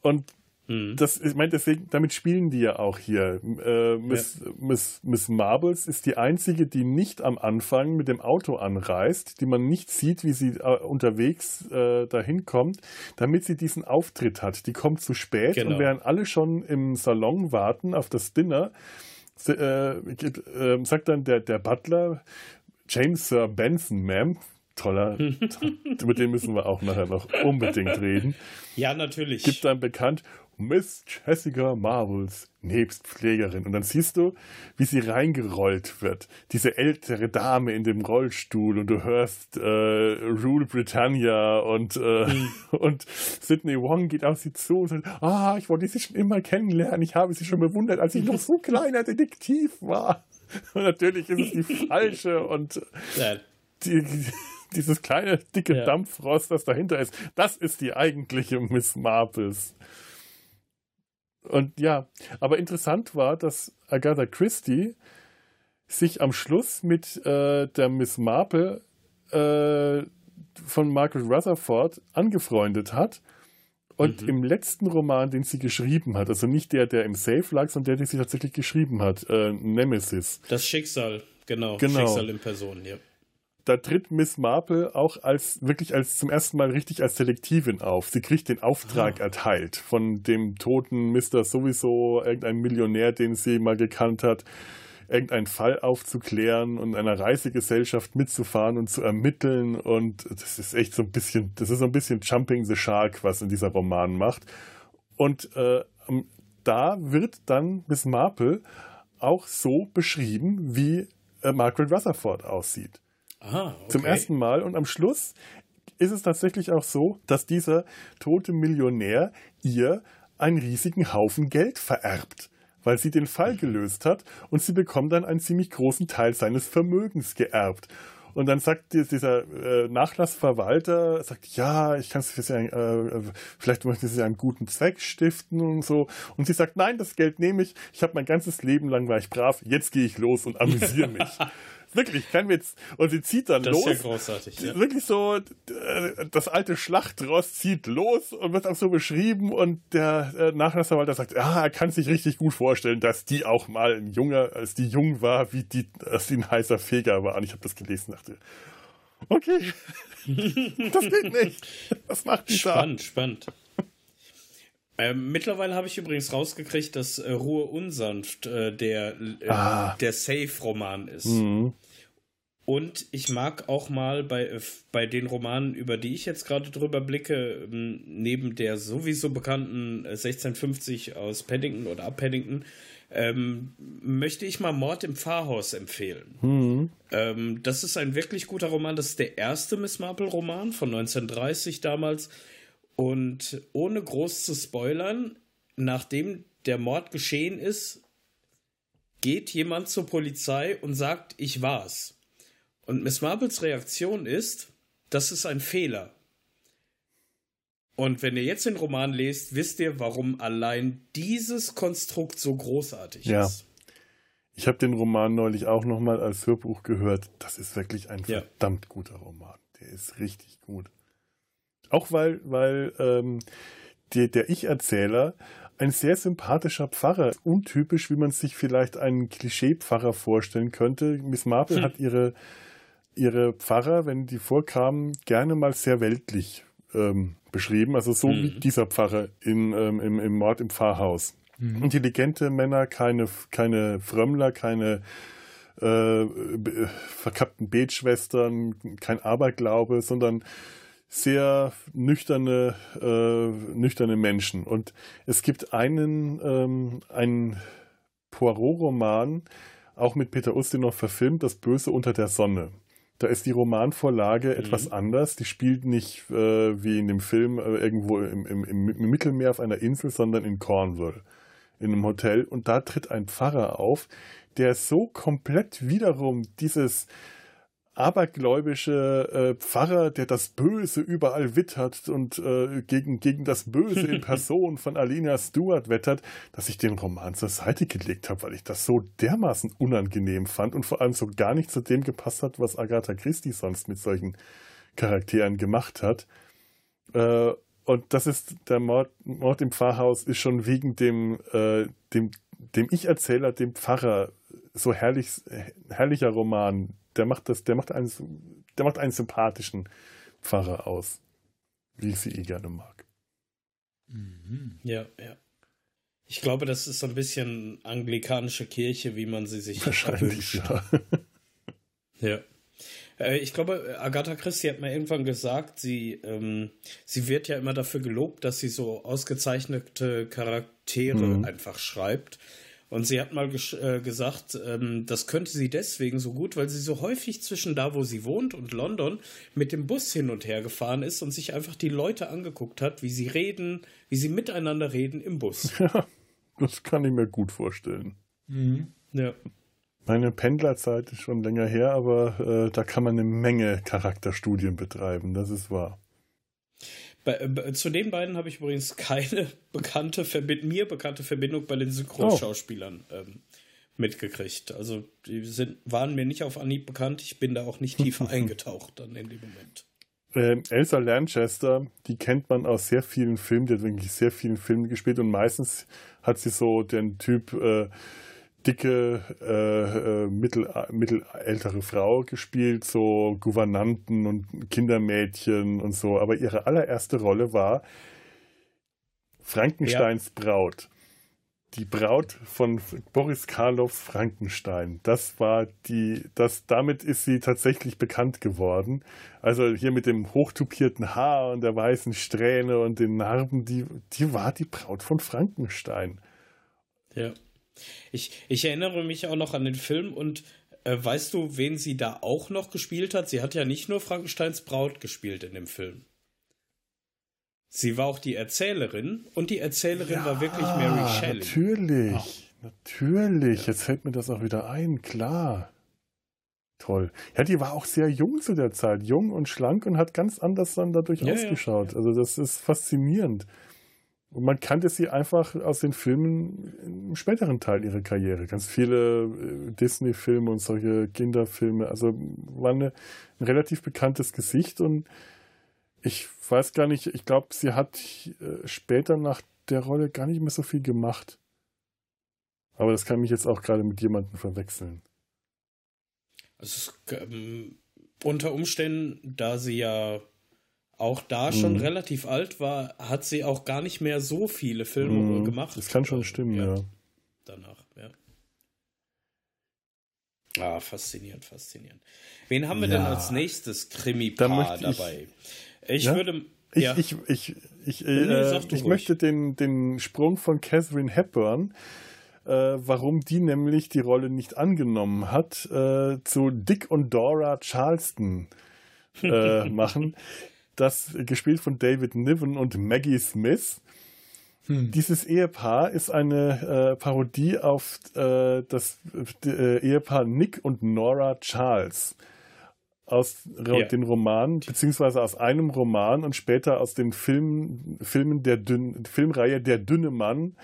Und Mhm. Das, ich meine, deswegen, damit spielen die ja auch hier. Äh, Miss, ja. Miss, Miss Marbles ist die einzige, die nicht am Anfang mit dem Auto anreist, die man nicht sieht, wie sie äh, unterwegs äh, dahin kommt, damit sie diesen Auftritt hat. Die kommt zu spät genau. und während alle schon im Salon warten auf das Dinner, äh, äh, sagt dann der, der Butler, James Sir Benson, Ma'am, toller, über den müssen wir auch nachher noch unbedingt reden. Ja, natürlich. Gibt dann bekannt, Miss Jessica Marvels nebst Pflegerin. Und dann siehst du, wie sie reingerollt wird. Diese ältere Dame in dem Rollstuhl und du hörst äh, Rule Britannia und, äh, mhm. und Sidney Wong geht auf sie zu und sagt, ah, ich wollte sie schon immer kennenlernen. Ich habe sie schon bewundert, als ich noch so kleiner Detektiv war. Und natürlich ist es die falsche und ja. die, dieses kleine, dicke ja. Dampfrost, das dahinter ist, das ist die eigentliche Miss Marples. Und ja, aber interessant war, dass Agatha Christie sich am Schluss mit äh, der Miss Marple äh, von Margaret Rutherford angefreundet hat. Und mhm. im letzten Roman, den sie geschrieben hat, also nicht der, der im Safe lag, sondern der, den sie tatsächlich geschrieben hat, äh, Nemesis. Das Schicksal, genau, genau. Schicksal in Person, ja da tritt Miss Marple auch als wirklich als zum ersten Mal richtig als Detektivin auf. Sie kriegt den Auftrag ah. erteilt von dem toten Mister sowieso, irgendein Millionär, den sie mal gekannt hat, irgendeinen Fall aufzuklären und einer Reisegesellschaft mitzufahren und zu ermitteln. Und das ist echt so ein bisschen, das ist so ein bisschen Jumping the Shark, was in dieser Roman macht. Und äh, da wird dann Miss Marple auch so beschrieben, wie äh, Margaret Rutherford aussieht. Aha, okay. Zum ersten Mal. Und am Schluss ist es tatsächlich auch so, dass dieser tote Millionär ihr einen riesigen Haufen Geld vererbt, weil sie den Fall gelöst hat und sie bekommt dann einen ziemlich großen Teil seines Vermögens geerbt. Und dann sagt dieser äh, Nachlassverwalter, sagt, ja, ich kann es für Sie, äh, vielleicht möchten Sie einen guten Zweck stiften und so. Und sie sagt, nein, das Geld nehme ich. Ich habe mein ganzes Leben lang war ich brav. Jetzt gehe ich los und amüsiere mich. Wirklich, kein Witz. Und sie zieht dann das los. Das ist ja großartig. Ja. Wirklich so, äh, das alte Schlachtross zieht los und wird auch so beschrieben. Und der äh, Nachlassverwalter sagt, ja, er kann sich richtig gut vorstellen, dass die auch mal ein Junger, als die jung war, wie die, als die ein heißer Feger war. Und ich habe das gelesen und dachte, okay, das geht nicht. Das macht die Spannend, da. spannend. Ähm, mittlerweile habe ich übrigens rausgekriegt, dass äh, Ruhe unsanft äh, der, äh, ah. der Safe-Roman ist. Mhm. Und ich mag auch mal bei, äh, bei den Romanen, über die ich jetzt gerade drüber blicke, ähm, neben der sowieso bekannten 1650 äh, aus Paddington oder ab Paddington, ähm, möchte ich mal Mord im Pfarrhaus empfehlen. Mhm. Ähm, das ist ein wirklich guter Roman. Das ist der erste Miss Marple-Roman von 1930 damals. Und ohne groß zu spoilern, nachdem der Mord geschehen ist, geht jemand zur Polizei und sagt, ich war's. Und Miss Marbles Reaktion ist, das ist ein Fehler. Und wenn ihr jetzt den Roman lest, wisst ihr, warum allein dieses Konstrukt so großartig ja. ist. Ich habe den Roman neulich auch nochmal als Hörbuch gehört. Das ist wirklich ein ja. verdammt guter Roman. Der ist richtig gut. Auch weil, weil ähm, die, der Ich-Erzähler ein sehr sympathischer Pfarrer. Untypisch, wie man sich vielleicht einen Klischee-Pfarrer vorstellen könnte. Miss Marple hm. hat ihre, ihre Pfarrer, wenn die vorkamen, gerne mal sehr weltlich ähm, beschrieben. Also so hm. wie dieser Pfarrer in, ähm, im, im Mord im Pfarrhaus. Hm. Intelligente Männer, keine, keine Frömmler, keine äh, verkappten Betschwestern, kein Aberglaube, sondern sehr nüchterne, äh, nüchterne Menschen. Und es gibt einen, ähm, einen Poirot-Roman, auch mit Peter Ustinov verfilmt, Das Böse unter der Sonne. Da ist die Romanvorlage mhm. etwas anders. Die spielt nicht äh, wie in dem Film äh, irgendwo im, im, im, Mittelmeer auf einer Insel, sondern in Cornwall, in einem Hotel. Und da tritt ein Pfarrer auf, der so komplett wiederum dieses abergläubische äh, Pfarrer, der das Böse überall wittert und äh, gegen, gegen das Böse in Person von Alina Stewart wettert, dass ich den Roman zur Seite gelegt habe, weil ich das so dermaßen unangenehm fand und vor allem so gar nicht zu dem gepasst hat, was Agatha Christie sonst mit solchen Charakteren gemacht hat. Äh, und das ist der Mord, Mord im Pfarrhaus ist schon wegen dem, äh, dem, dem Ich-Erzähler, dem Pfarrer, so herrlich, herrlicher Roman, der macht das, der macht einen, der macht einen sympathischen Pfarrer aus, wie ich sie eh gerne mag. Mhm. Ja, ja. Ich glaube, das ist so ein bisschen anglikanische Kirche, wie man sie sich Wahrscheinlich, ja. ja. Äh, ich glaube, Agatha Christie hat mal irgendwann gesagt, sie, ähm, sie wird ja immer dafür gelobt, dass sie so ausgezeichnete Charaktere mhm. einfach schreibt. Und sie hat mal äh, gesagt, ähm, das könnte sie deswegen so gut, weil sie so häufig zwischen da, wo sie wohnt und London mit dem Bus hin und her gefahren ist und sich einfach die Leute angeguckt hat, wie sie reden, wie sie miteinander reden im Bus. Ja, das kann ich mir gut vorstellen. Mhm. Ja. Meine Pendlerzeit ist schon länger her, aber äh, da kann man eine Menge Charakterstudien betreiben, das ist wahr. Bei, äh, zu den beiden habe ich übrigens keine bekannte Verbind mir bekannte Verbindung bei den Synchronschauspielern oh. ähm, mitgekriegt. Also die sind, waren mir nicht auf Anhieb bekannt. Ich bin da auch nicht tiefer eingetaucht dann in dem Moment. Ähm, Elsa Lanchester, die kennt man aus sehr vielen Filmen, die hat wirklich sehr vielen Filmen gespielt und meistens hat sie so den Typ äh, dicke, äh, äh, mittel, mittelältere Frau gespielt, so Gouvernanten und Kindermädchen und so. Aber ihre allererste Rolle war Frankensteins ja. Braut. Die Braut von Boris Karloffs Frankenstein. Das war die, das, damit ist sie tatsächlich bekannt geworden. Also hier mit dem hochtupierten Haar und der weißen Strähne und den Narben, die, die war die Braut von Frankenstein. Ja. Ich, ich erinnere mich auch noch an den Film und äh, weißt du, wen sie da auch noch gespielt hat? Sie hat ja nicht nur Frankensteins Braut gespielt in dem Film. Sie war auch die Erzählerin und die Erzählerin ja, war wirklich Mary Shelley. Natürlich, oh. natürlich. Ja. Jetzt fällt mir das auch wieder ein, klar. Toll. Ja, die war auch sehr jung zu der Zeit, jung und schlank und hat ganz anders dann dadurch ja, ausgeschaut. Also das ist faszinierend. Und man kannte sie einfach aus den Filmen im späteren Teil ihrer Karriere. Ganz viele äh, Disney-Filme und solche Kinderfilme. Also war eine, ein relativ bekanntes Gesicht und ich weiß gar nicht, ich glaube, sie hat äh, später nach der Rolle gar nicht mehr so viel gemacht. Aber das kann mich jetzt auch gerade mit jemandem verwechseln. Also es, ähm, unter Umständen, da sie ja auch da schon mhm. relativ alt war, hat sie auch gar nicht mehr so viele Filme mhm. gemacht. Das kann schon stimmen, ja. ja. Danach, ja. Ah, faszinierend, faszinierend. Wen haben wir ja. denn als nächstes Krimi-Paar dabei? Ich, ja? würde. Ich, ja. ich, ich, ich, äh, ich möchte den, den Sprung von Catherine Hepburn, äh, warum die nämlich die Rolle nicht angenommen hat, äh, zu Dick und Dora Charleston äh, machen das gespielt von David Niven und Maggie Smith. Hm. Dieses Ehepaar ist eine äh, Parodie auf äh, das äh, Ehepaar Nick und Nora Charles aus ja. den Romanen, beziehungsweise aus einem Roman und später aus den Film, Filmen der Dün Filmreihe Der dünne Mann,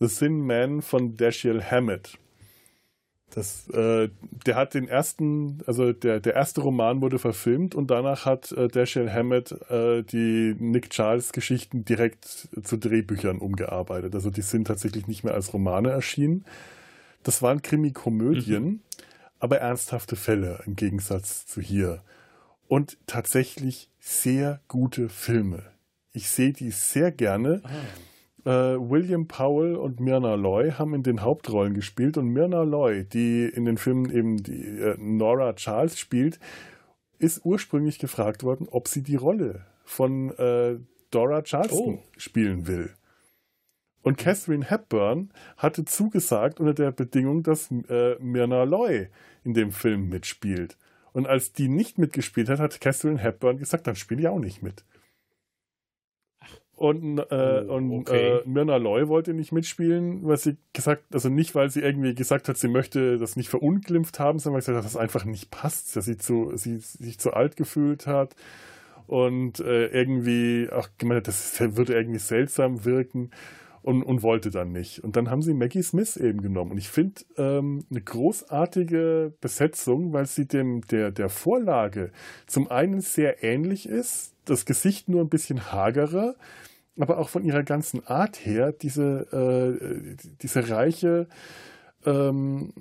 The Thin Man von Dashiell Hammett. Das, äh, der hat den ersten, also der, der erste Roman wurde verfilmt und danach hat äh, Dashiell Hammett äh, die Nick Charles Geschichten direkt zu Drehbüchern umgearbeitet. Also die sind tatsächlich nicht mehr als Romane erschienen. Das waren Krimi-Komödien, mhm. aber ernsthafte Fälle im Gegensatz zu hier. Und tatsächlich sehr gute Filme. Ich sehe die sehr gerne. Ah. Äh, William Powell und Myrna Loy haben in den Hauptrollen gespielt und Myrna Loy, die in den Filmen eben die äh, Nora Charles spielt, ist ursprünglich gefragt worden, ob sie die Rolle von äh, Dora Charleston oh. spielen will. Und Catherine Hepburn hatte zugesagt unter der Bedingung, dass äh, Myrna Loy in dem Film mitspielt. Und als die nicht mitgespielt hat, hat Catherine Hepburn gesagt, dann spiele ich auch nicht mit. Und, äh, oh, und okay. äh, Myrna Loy wollte nicht mitspielen, weil sie gesagt, also nicht, weil sie irgendwie gesagt hat, sie möchte das nicht verunglimpft haben, sondern weil sie gesagt hat, dass das einfach nicht passt, dass sie, zu, sie sich zu alt gefühlt hat und äh, irgendwie, ach, gemeint, das würde irgendwie seltsam wirken und, und wollte dann nicht. Und dann haben sie Maggie Smith eben genommen. Und ich finde ähm, eine großartige Besetzung, weil sie dem der, der Vorlage zum einen sehr ähnlich ist, das Gesicht nur ein bisschen hagerer, aber auch von ihrer ganzen Art her, diese, äh, diese reiche ähm,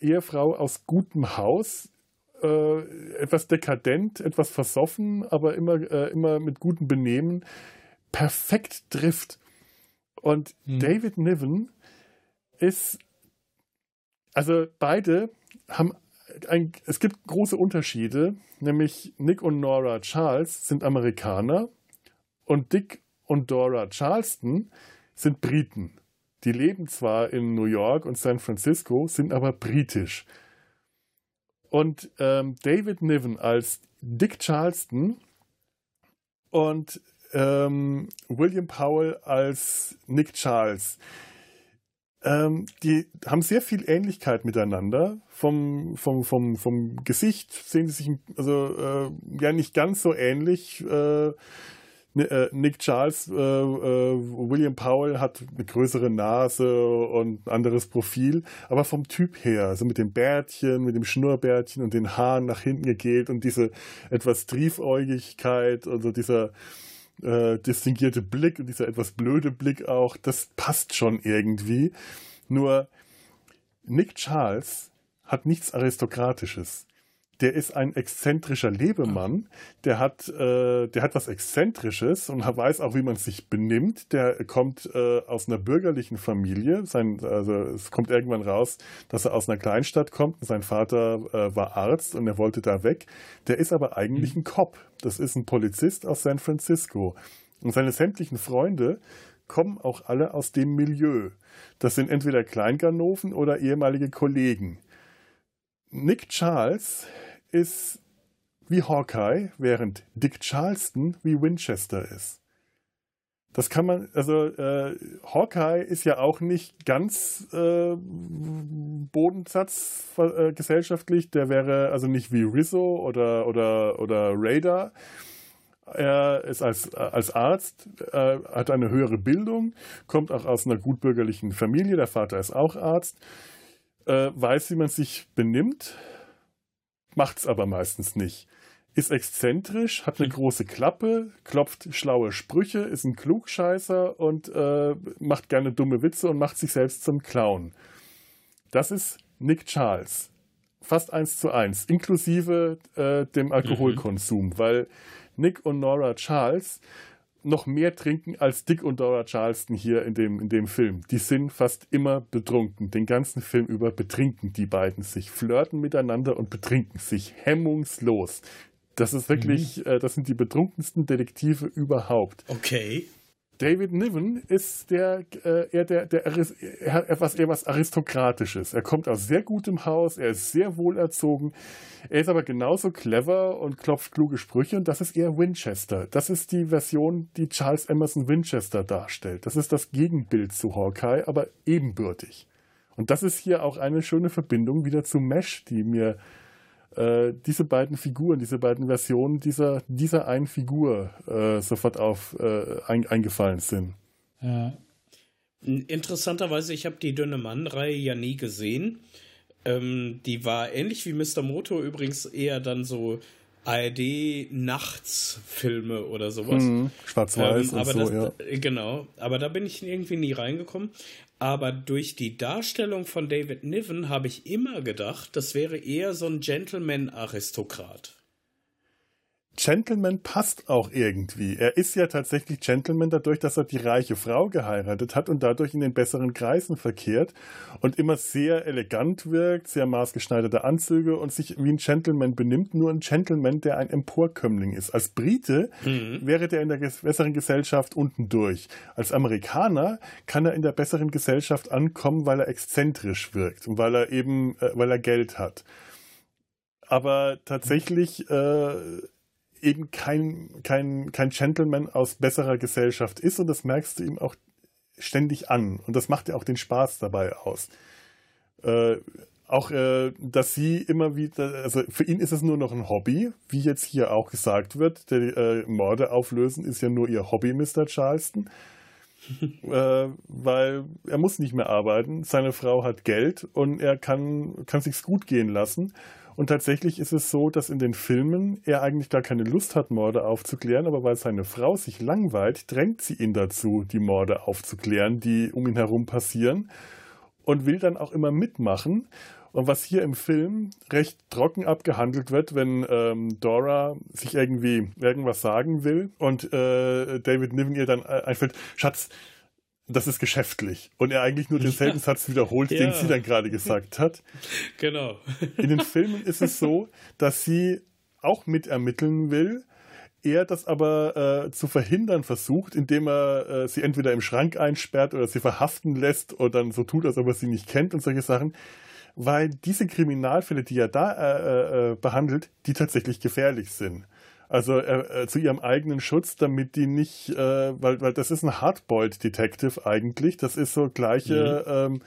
Ehefrau aus gutem Haus, äh, etwas dekadent, etwas versoffen, aber immer, äh, immer mit gutem Benehmen, perfekt trifft. Und hm. David Niven ist, also beide haben ein, es gibt große Unterschiede, nämlich Nick und Nora Charles sind Amerikaner und Dick und Dora Charleston sind Briten. Die leben zwar in New York und San Francisco, sind aber britisch. Und ähm, David Niven als Dick Charleston und ähm, William Powell als Nick Charles. Ähm, die haben sehr viel Ähnlichkeit miteinander. Vom, vom, vom, vom Gesicht sehen sie sich also äh, ja nicht ganz so ähnlich. Äh, Nick Charles, äh, äh, William Powell hat eine größere Nase und ein anderes Profil, aber vom Typ her, also mit dem Bärtchen, mit dem Schnurrbärtchen und den Haaren nach hinten gegelt und diese etwas Triefäugigkeit, also dieser äh, distinguierte Blick und dieser etwas blöde Blick auch, das passt schon irgendwie. Nur Nick Charles hat nichts Aristokratisches der ist ein exzentrischer Lebemann, der hat, äh, der hat was Exzentrisches und weiß auch, wie man sich benimmt. Der kommt äh, aus einer bürgerlichen Familie. Sein, also es kommt irgendwann raus, dass er aus einer Kleinstadt kommt. Sein Vater äh, war Arzt und er wollte da weg. Der ist aber eigentlich mhm. ein Cop. Das ist ein Polizist aus San Francisco. Und seine sämtlichen Freunde kommen auch alle aus dem Milieu. Das sind entweder Kleinganoven oder ehemalige Kollegen. Nick Charles ist wie Hawkeye, während Dick Charleston wie Winchester ist. Das kann man, also äh, Hawkeye ist ja auch nicht ganz äh, Bodensatz äh, gesellschaftlich. Der wäre also nicht wie Rizzo oder, oder, oder Radar. Er ist als, als Arzt, äh, hat eine höhere Bildung, kommt auch aus einer gutbürgerlichen Familie. Der Vater ist auch Arzt, äh, weiß, wie man sich benimmt, macht es aber meistens nicht. Ist exzentrisch, hat eine große Klappe, klopft schlaue Sprüche, ist ein Klugscheißer und äh, macht gerne dumme Witze und macht sich selbst zum Clown. Das ist Nick Charles. Fast eins zu eins, inklusive äh, dem Alkoholkonsum, mhm. weil Nick und Nora Charles noch mehr trinken als Dick und Dora Charleston hier in dem, in dem Film. Die sind fast immer betrunken. Den ganzen Film über betrinken die beiden sich, flirten miteinander und betrinken sich hemmungslos. Das ist wirklich, mhm. äh, das sind die betrunkensten Detektive überhaupt. Okay. David Niven ist der, äh, eher der, der, er hat etwas, eher was Aristokratisches. Er kommt aus sehr gutem Haus, er ist sehr wohlerzogen, er ist aber genauso clever und klopft kluge Sprüche und das ist eher Winchester. Das ist die Version, die Charles Emerson Winchester darstellt. Das ist das Gegenbild zu Hawkeye, aber ebenbürtig. Und das ist hier auch eine schöne Verbindung wieder zu Mesh, die mir äh, diese beiden Figuren, diese beiden Versionen dieser, dieser einen Figur äh, sofort auf äh, ein, eingefallen sind. Ja. Interessanterweise, ich habe die Dünne Mann-Reihe ja nie gesehen. Ähm, die war ähnlich wie Mr. Moto übrigens eher dann so ARD-Nachtsfilme oder sowas. Mhm, Schwarz-Weiß ähm, und so, das, ja. Genau, aber da bin ich irgendwie nie reingekommen. Aber durch die Darstellung von David Niven habe ich immer gedacht, das wäre eher so ein Gentleman-Aristokrat. Gentleman passt auch irgendwie. Er ist ja tatsächlich Gentleman dadurch, dass er die reiche Frau geheiratet hat und dadurch in den besseren Kreisen verkehrt und immer sehr elegant wirkt, sehr maßgeschneiderte Anzüge und sich wie ein Gentleman benimmt, nur ein Gentleman, der ein Emporkömmling ist. Als Brite mhm. wäre der in der besseren Gesellschaft unten durch. Als Amerikaner kann er in der besseren Gesellschaft ankommen, weil er exzentrisch wirkt und weil er eben, äh, weil er Geld hat. Aber tatsächlich äh, eben kein, kein, kein Gentleman aus besserer Gesellschaft ist und das merkst du ihm auch ständig an und das macht ja auch den Spaß dabei aus. Äh, auch, äh, dass sie immer wieder, also für ihn ist es nur noch ein Hobby, wie jetzt hier auch gesagt wird. Der äh, Morde auflösen ist ja nur ihr Hobby, Mr. Charleston. äh, weil er muss nicht mehr arbeiten, seine Frau hat Geld und er kann, kann sich's gut gehen lassen. Und tatsächlich ist es so, dass in den Filmen er eigentlich gar keine Lust hat, Morde aufzuklären, aber weil seine Frau sich langweilt, drängt sie ihn dazu, die Morde aufzuklären, die um ihn herum passieren und will dann auch immer mitmachen. Und was hier im Film recht trocken abgehandelt wird, wenn ähm, Dora sich irgendwie irgendwas sagen will und äh, David Niven ihr dann äh, einfällt, Schatz, das ist geschäftlich. Und er eigentlich nur denselben ja. Satz wiederholt, ja. den sie dann gerade gesagt hat. Genau. In den Filmen ist es so, dass sie auch mitermitteln will, er das aber äh, zu verhindern versucht, indem er äh, sie entweder im Schrank einsperrt oder sie verhaften lässt oder dann so tut, als ob er sie nicht kennt und solche Sachen. Weil diese Kriminalfälle, die er da äh, äh, äh behandelt, die tatsächlich gefährlich sind. Also äh, äh, zu ihrem eigenen Schutz, damit die nicht, äh, weil, weil das ist ein Hardboiled Detective eigentlich. Das ist so gleiche, mhm.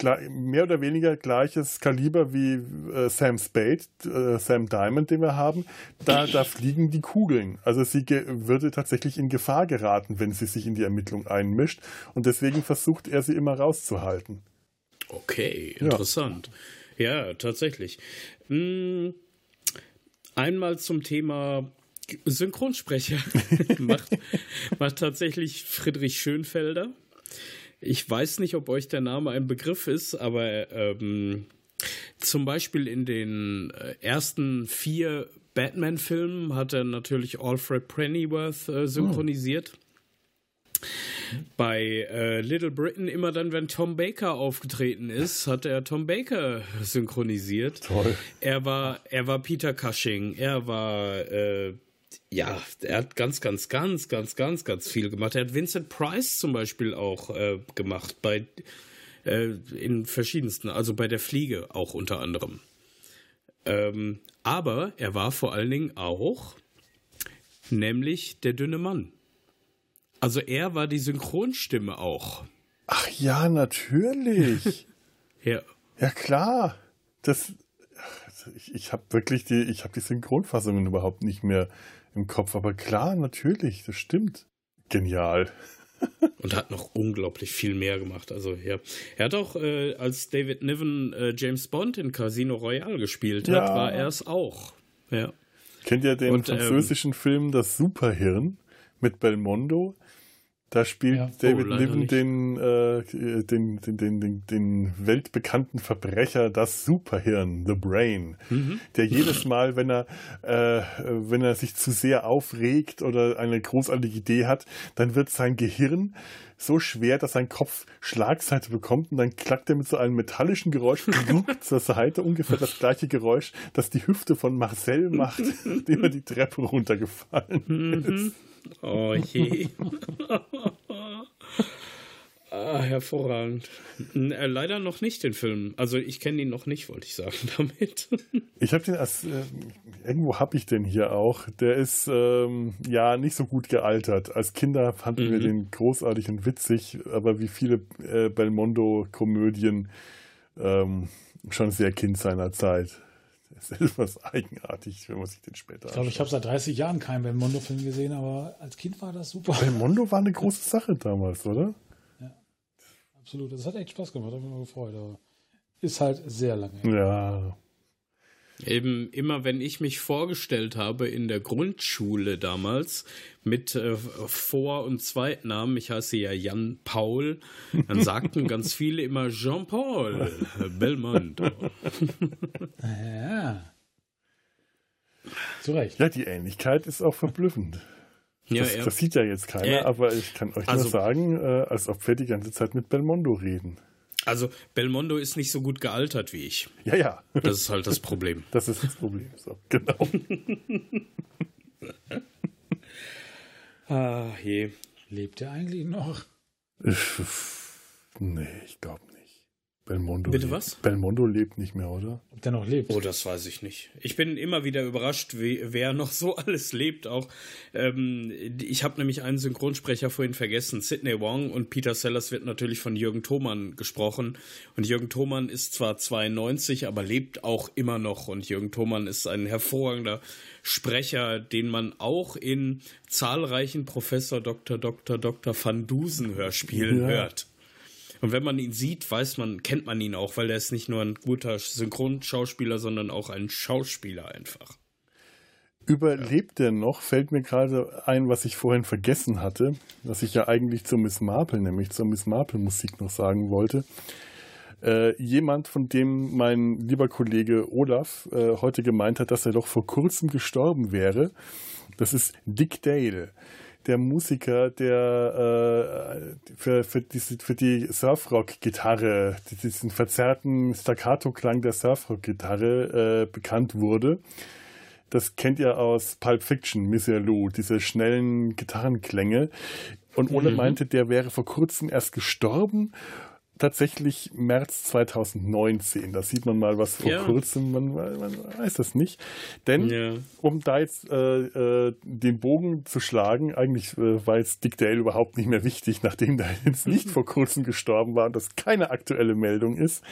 ähm, mehr oder weniger gleiches Kaliber wie äh, Sam Spade, äh, Sam Diamond, den wir haben. Da, da fliegen die Kugeln. Also sie würde tatsächlich in Gefahr geraten, wenn sie sich in die Ermittlung einmischt. Und deswegen versucht er sie immer rauszuhalten. Okay, interessant. Ja, ja tatsächlich. Hm. Einmal zum Thema Synchronsprecher macht, macht tatsächlich Friedrich Schönfelder. Ich weiß nicht, ob euch der Name ein Begriff ist, aber ähm, zum Beispiel in den äh, ersten vier Batman-Filmen hat er natürlich Alfred Pennyworth äh, synchronisiert. Oh. Bei äh, Little Britain immer dann, wenn Tom Baker aufgetreten ist, hat er Tom Baker synchronisiert. Toll. Er war, er war Peter Cushing, er war äh, ja, er hat ganz, ganz, ganz, ganz, ganz, ganz viel gemacht. Er hat Vincent Price zum Beispiel auch äh, gemacht, bei äh, in verschiedensten, also bei der Fliege auch unter anderem. Ähm, aber er war vor allen Dingen auch nämlich der dünne Mann. Also er war die Synchronstimme auch. Ach ja, natürlich. ja. Ja klar. Das ich, ich habe wirklich die ich habe die Synchronfassungen überhaupt nicht mehr im Kopf. Aber klar, natürlich, das stimmt. Genial. und hat noch unglaublich viel mehr gemacht. Also ja, er hat auch äh, als David Niven äh, James Bond in Casino Royale gespielt hat, ja. war er es auch. Ja. Kennt ihr den und, ähm, französischen ähm, Film Das Superhirn mit Belmondo? Da spielt ja. David oh, Niven den, äh, den, den, den, den, den weltbekannten Verbrecher, das Superhirn, The Brain, mhm. der jedes Mal, wenn er, äh, wenn er sich zu sehr aufregt oder eine großartige Idee hat, dann wird sein Gehirn so schwer, dass sein Kopf Schlagseite bekommt und dann klackt er mit so einem metallischen Geräusch zur Seite, ungefähr das gleiche Geräusch, das die Hüfte von Marcel macht, dem er die Treppe runtergefallen mhm. ist. Oh je. ah, hervorragend. Äh, leider noch nicht den Film. Also ich kenne ihn noch nicht, wollte ich sagen damit. ich habe den als äh, irgendwo habe ich den hier auch. Der ist ähm, ja nicht so gut gealtert. Als Kinder fanden mhm. wir den großartig und witzig, aber wie viele äh, Belmondo-Komödien ähm, schon sehr Kind seiner Zeit. Das ist etwas eigenartig, wenn man sich den später Ich glaube, ich habe seit 30 Jahren keinen Belmondo-Film gesehen, aber als Kind war das super. Belmondo war eine große Sache damals, oder? Ja, absolut. Das hat echt Spaß gemacht, hat mich mal gefreut. Aber ist halt sehr lange. Ja. Eben immer, wenn ich mich vorgestellt habe in der Grundschule damals mit äh, Vor- und Zweitnamen, ich heiße ja Jan Paul, dann sagten ganz viele immer Jean-Paul Belmondo. Ja. Zu Recht. Ja, die Ähnlichkeit ist auch verblüffend. Ja, das, ja. das sieht ja jetzt keiner, Äh, aber ich kann euch also- nur sagen, äh, als ob wir die ganze Zeit mit Belmondo reden. Also Belmondo ist nicht so gut gealtert wie ich. Ja, ja, Das ist halt das Problem. das ist das Problem. So, genau. Ah, je. Lebt er eigentlich noch? nee, ich glaube nicht. Belmondo Bitte lebt. was? Belmondo lebt nicht mehr, oder? Ob der noch lebt? Oh, das weiß ich nicht. Ich bin immer wieder überrascht, wie, wer noch so alles lebt. Auch ähm, ich habe nämlich einen Synchronsprecher vorhin vergessen, Sidney Wong und Peter Sellers wird natürlich von Jürgen Thomann gesprochen. Und Jürgen Thomann ist zwar 92, aber lebt auch immer noch. Und Jürgen Thomann ist ein hervorragender Sprecher, den man auch in zahlreichen Professor Dr. Dr. Dr. Van Dusen Hörspielen Ja. hört. Und wenn man ihn sieht, weiß man, kennt man ihn auch, weil er ist nicht nur ein guter Synchronschauspieler, sondern auch ein Schauspieler einfach. Überlebt er noch? Fällt mir gerade ein, was ich vorhin vergessen hatte, was ich ja eigentlich zur Miss Marple, nämlich zur Miss Marple Musik noch sagen wollte. Äh, jemand, von dem mein lieber Kollege Olaf äh, heute gemeint hat, dass er doch vor kurzem gestorben wäre, das ist Dick Dale. Der Musiker, der äh, für, für, diese, für die Surfrock-Gitarre, diesen verzerrten Staccato-Klang der Surfrock-Gitarre äh, bekannt wurde. Das kennt ihr aus Pulp Fiction, Monsieur Lou, diese schnellen Gitarrenklänge. Und Ole meinte, der wäre vor kurzem erst gestorben. Tatsächlich März 2019. Da sieht man mal, was vor Ja. kurzem, man, man weiß das nicht. Denn, Ja. um da jetzt äh, äh, den Bogen zu schlagen, eigentlich äh, war jetzt Dick Dale überhaupt nicht mehr wichtig, nachdem der jetzt nicht vor kurzem gestorben war und das keine aktuelle Meldung ist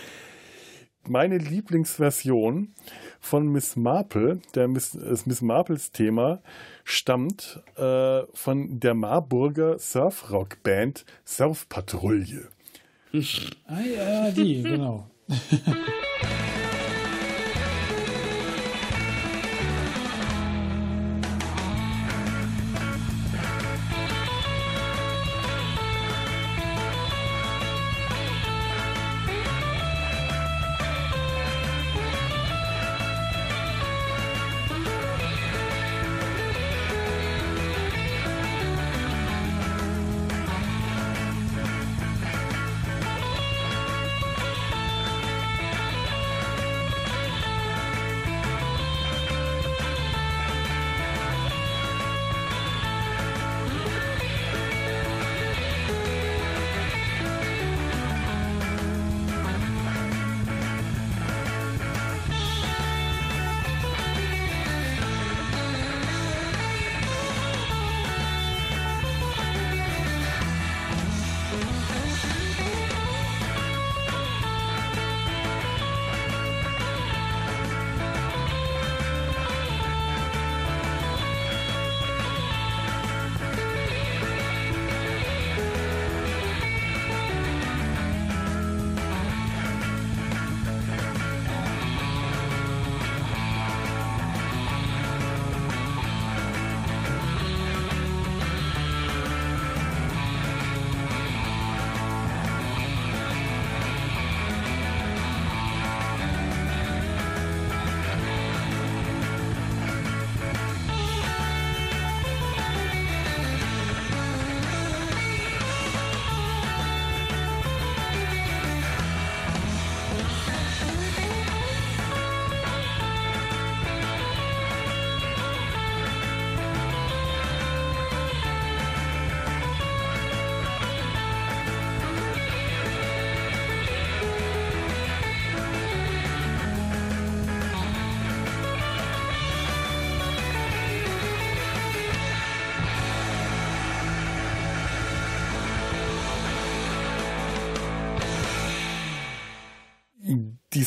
meine Lieblingsversion von Miss Marple, der Miss, das Miss Marples Thema, stammt äh, von der Marburger Surfrock-Band Surfpatrouille. Ah ja, die, genau.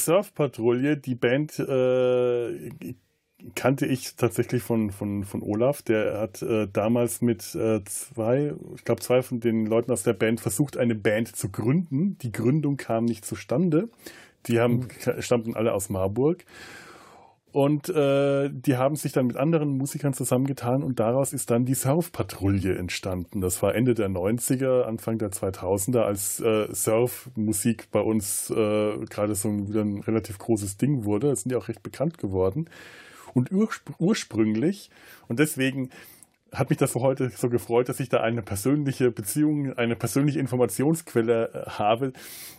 Surfpatrouille, die Band äh, kannte ich tatsächlich von, von, von Olaf. Der hat äh, damals mit äh, zwei, ich glaube zwei von den Leuten aus der Band versucht, eine Band zu gründen. Die Gründung kam nicht zustande. Die haben, stammten alle aus Marburg. Und äh, die haben sich dann mit anderen Musikern zusammengetan und daraus ist dann die Surf-Patrouille entstanden. Das war Ende der 90er, Anfang der 2000er, als äh, Surf-Musik bei uns äh, gerade so wieder ein relativ großes Ding wurde. Das sind ja auch recht bekannt geworden. Und urspr ursprünglich, und deswegen hat mich das heute so gefreut, dass ich da eine persönliche Beziehung, eine persönliche Informationsquelle äh, habe.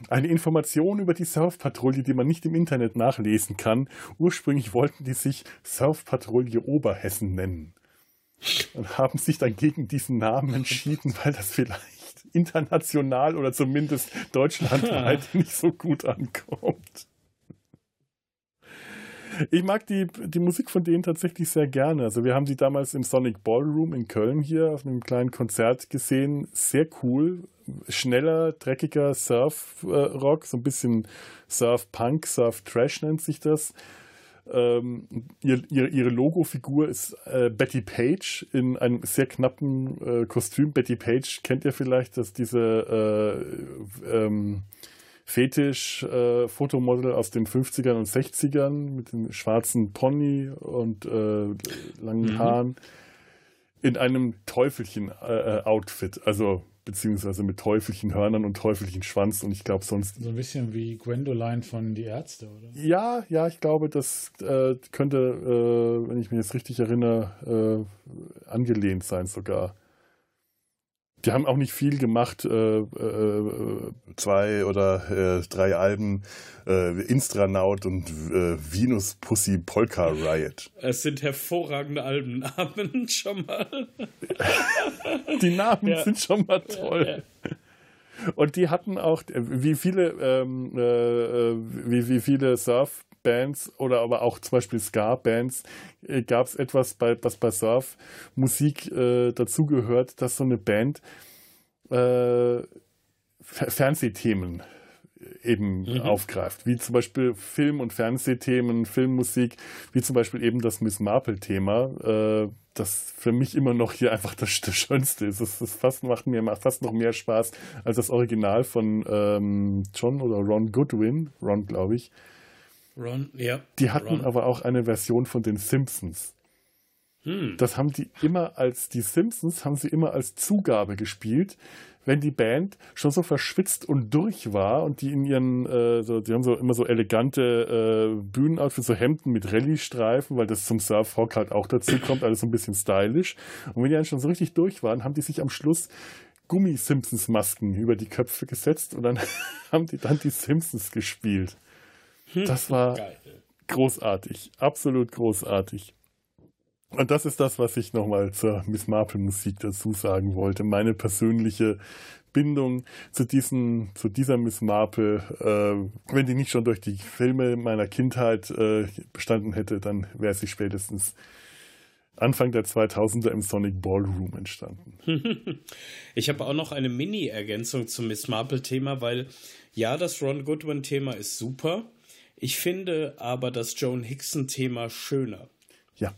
Eine Information über die Surfpatrouille, die man nicht im Internet nachlesen kann. Ursprünglich wollten die sich Surfpatrouille Oberhessen nennen. Und haben sich dann gegen diesen Namen entschieden, weil das vielleicht international oder zumindest deutschlandweit nicht so gut ankommt. Ich mag die, die Musik von denen tatsächlich sehr gerne. Also wir haben sie damals im Sonic Ballroom in Köln hier auf einem kleinen Konzert gesehen. Sehr cool. Schneller, dreckiger Surf-Rock, so ein bisschen Surf-Punk, Surf-Trash nennt sich das. Ähm, ihr, ihre, ihre Logo-Figur ist äh, Betty Page in einem sehr knappen äh, Kostüm. Betty Page kennt ihr vielleicht, dass diese äh, ähm, Fetisch-Fotomodel äh, aus den 50ern und 60ern mit dem schwarzen Pony und äh, langen mhm. Haaren in einem Teufelchen-Outfit, äh, also beziehungsweise mit Teufelchen-Hörnern und Teufelchen-Schwanz und ich glaube sonst. So ein bisschen wie Gwendoline von Die Ärzte, oder? Ja, ja, ich glaube, das äh, könnte, äh, wenn ich mich jetzt richtig erinnere, äh, angelehnt sein sogar. Die haben auch nicht viel gemacht, äh, äh, zwei oder äh, drei Alben, äh, Instranaut und äh, Venus Pussy Polka Riot. Es sind hervorragende Albennamen schon mal. die Namen ja. sind schon mal toll. Ja, ja. Und die hatten auch, wie viele, ähm, äh, wie, wie viele Surf Bands oder aber auch zum Beispiel Ska-Bands äh, gab es etwas, bei, was bei Surf-Musik äh, dazugehört, dass so eine Band äh, Fernsehthemen eben mhm. aufgreift, wie zum Beispiel Film- und Fernsehthemen, Filmmusik, wie zum Beispiel eben das Miss Marple-Thema, äh, das für mich immer noch hier einfach das, das Schönste ist. Das, das fast, macht mir fast noch mehr Spaß als das Original von ähm, John oder Ron Goodwin, Ron glaube ich, Ron, ja. Die hatten Ron. aber auch eine Version von den Simpsons. Hm. Das haben die immer als, die Simpsons haben sie immer als Zugabe gespielt, wenn die Band schon so verschwitzt und durch war und die in ihren, äh, so, die haben so immer so elegante äh, Bühnenoutfits, so Hemden mit Rallye-Streifen, weil das zum Surfrock halt auch dazu kommt, alles so ein bisschen stylisch. Und wenn die dann schon so richtig durch waren, haben die sich am Schluss Gummi-Simpsons-Masken über die Köpfe gesetzt und dann haben die dann die Simpsons gespielt. Hm. Das war Geil. großartig, absolut großartig. Und das ist das, was ich nochmal zur Miss Marple Musik dazu sagen wollte. Meine persönliche Bindung zu, diesen, zu dieser Miss Marple, äh, wenn die nicht schon durch die Filme meiner Kindheit äh, bestanden hätte, dann wäre sie spätestens Anfang der 2000er im Sonic Ballroom entstanden. Ich habe auch noch eine Mini-Ergänzung zum Miss Marple-Thema, weil ja, das Ron Goodwin-Thema ist super. Ich finde aber das Joan Hickson-Thema schöner. Ja.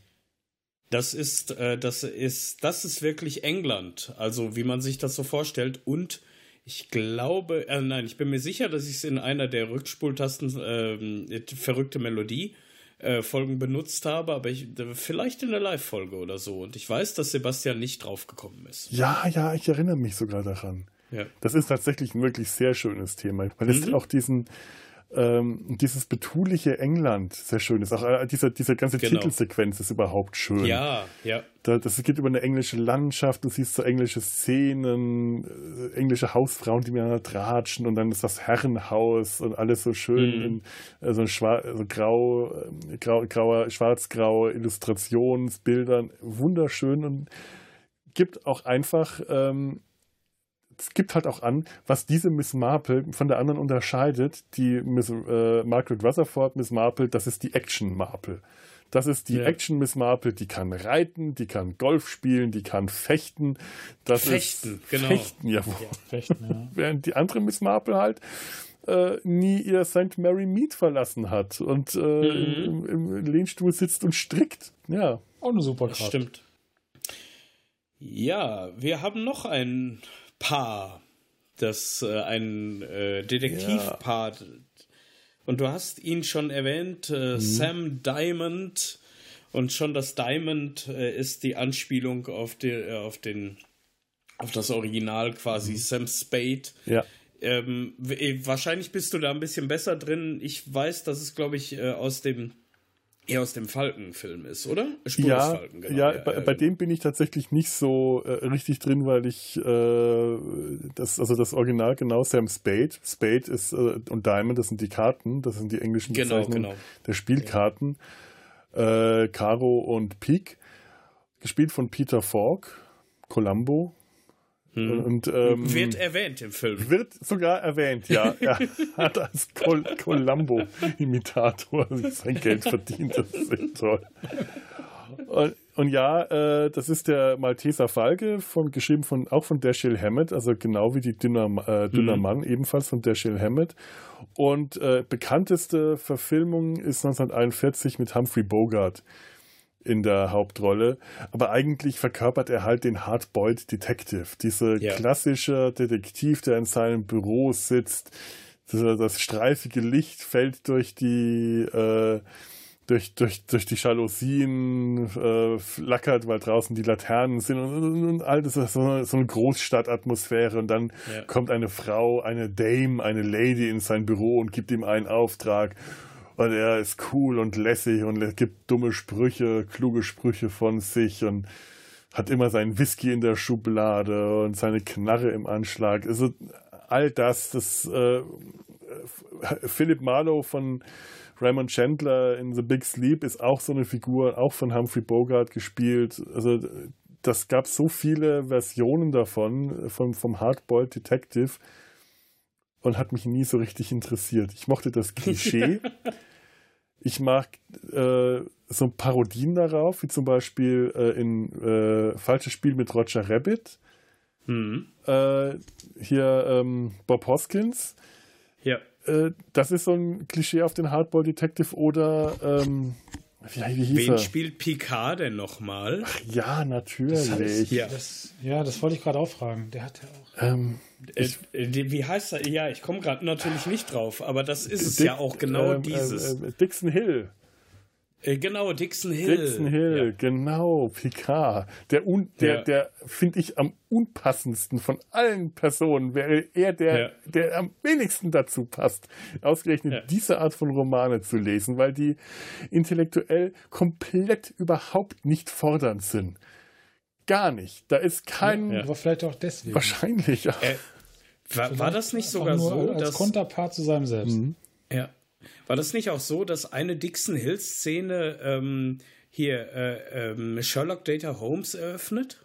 Das ist, äh, das ist, das ist wirklich England. Also wie man sich das so vorstellt. Und ich glaube, äh, nein, ich bin mir sicher, dass ich es in einer der Rückspultasten äh, verrückte Melodie äh, Folgen benutzt habe, aber ich, vielleicht in der Live-Folge oder so. Und ich weiß, dass Sebastian nicht draufgekommen ist. Ja, ja, ich erinnere mich sogar daran. Ja. Das ist tatsächlich ein wirklich sehr schönes Thema, weil es mhm. auch diesen, ähm, dieses betuliche England sehr schön ist. Auch äh, diese, diese ganze genau. Titelsequenz ist überhaupt schön. Ja, ja. Da, das geht über eine englische Landschaft, du siehst so englische Szenen, äh, englische Hausfrauen, die miteinander tratschen und dann ist das Herrenhaus und alles so schön mhm. in äh, so, schwar so grau, äh, grau, grauer, schwarz-graue Illustrationsbildern. Wunderschön und gibt auch einfach ähm, es gibt halt auch an, was diese Miss Marple von der anderen unterscheidet. Die Miss, äh, Margaret Rutherford Miss Marple, das ist die Action Marple. Das ist die ja. Action Miss Marple, die kann reiten, die kann Golf spielen, die kann fechten. Das fechten, ist genau. Fechten, jawohl. Ja, fechten, ja. Während die andere Miss Marple halt äh, nie ihr St. Mary Mead verlassen hat und äh, mhm. im, im, Lehnstuhl sitzt und strickt. Ja. Auch eine super Karte. Stimmt. Ja, wir haben noch einen Paar, das äh, ein äh, Detektivpaar, ja. Und du hast ihn schon erwähnt, äh, mhm. Sam Diamond. Und schon das Diamond äh, ist die Anspielung auf, die, äh, auf, den, auf das Original quasi, mhm. Sam Spade. Ja. Ähm, wahrscheinlich bist du da ein bisschen besser drin. Ich weiß, dass es, glaube ich, äh, aus dem eher aus dem Falken-Film ist, oder? Spur ja, Falken, genau. ja, ja, bei, bei, dem bin ich tatsächlich nicht so äh, richtig drin, weil ich äh, das, also das Original genau Sam Spade. Spade ist äh, und Diamond, das sind die Karten, das sind die englischen genau, Bezeichnungen genau. der Spielkarten. Äh, Karo und Pik, gespielt von Peter Falk, Columbo, hm. Und, ähm, wird erwähnt im Film. Wird sogar erwähnt, ja. Er hat als Col Columbo-Imitator sein Geld verdient. Das ist echt toll. Und, und ja, äh, das ist der Malteser Falke, von, geschrieben von, auch von Dashiell Hammett, also genau wie die Dünner, äh, Dünner mhm. Mann, ebenfalls von Dashiell Hammett. Und äh, bekannteste Verfilmung ist 1941 mit Humphrey Bogart in der Hauptrolle. Aber eigentlich verkörpert er halt den Hardboiled Detective. Dieser ja. klassische Detektiv, der in seinem Büro sitzt. Das, streifige Licht fällt durch die äh, durch, durch, durch die Jalousien äh, flackert, weil draußen die Laternen sind und, und, und all das so eine, so eine Großstadtatmosphäre und dann ja. kommt eine Frau, eine Dame, eine Lady in sein Büro und gibt ihm einen Auftrag und er ist cool und lässig und gibt dumme Sprüche, kluge Sprüche von sich und hat immer seinen Whisky in der Schublade und seine Knarre im Anschlag. Also all das, das äh, Philip Marlowe von Raymond Chandler in The Big Sleep ist auch so eine Figur, auch von Humphrey Bogart gespielt. Also das gab so viele Versionen davon, vom, vom Hardboiled Detective und hat mich nie so richtig interessiert. Ich mochte das Klischee. ich mag äh, so Parodien darauf, wie zum Beispiel äh, in äh, Falsches Spiel mit Roger Rabbit. Mhm. Äh, hier ähm, Bob Hoskins. Ja. Äh, das ist so ein Klischee auf den Hardball Detective oder ähm, wie, wie hieß Wen er? spielt Picard denn nochmal? Ach ja, natürlich. Das heißt, ja. Das, ja, das wollte ich gerade auch fragen. Der hat ja auch. Ähm, äh, ich, wie heißt er? Ja, ich komme gerade natürlich nicht drauf, aber das ist es ja auch genau ähm, dieses. Äh, Dixon Hill. Äh, genau, Dixon Hill. Dixon Hill, ja. genau, Picard. Der, un, der, ja. der finde ich am unpassendsten von allen Personen wäre er der, ja. der am wenigsten dazu passt, ausgerechnet diese Art von Romane zu lesen, weil die intellektuell komplett überhaupt nicht fordernd sind. Gar nicht. Da ist kein. Aber vielleicht auch deswegen. Wahrscheinlich, ja. War, war, das nicht sogar so, als dass. Konterpart zu seinem Selbst. Mhm. Ja. War das nicht auch so, dass eine Dixon Hill-Szene ähm, hier äh, ähm, Sherlock Data Holmes eröffnet?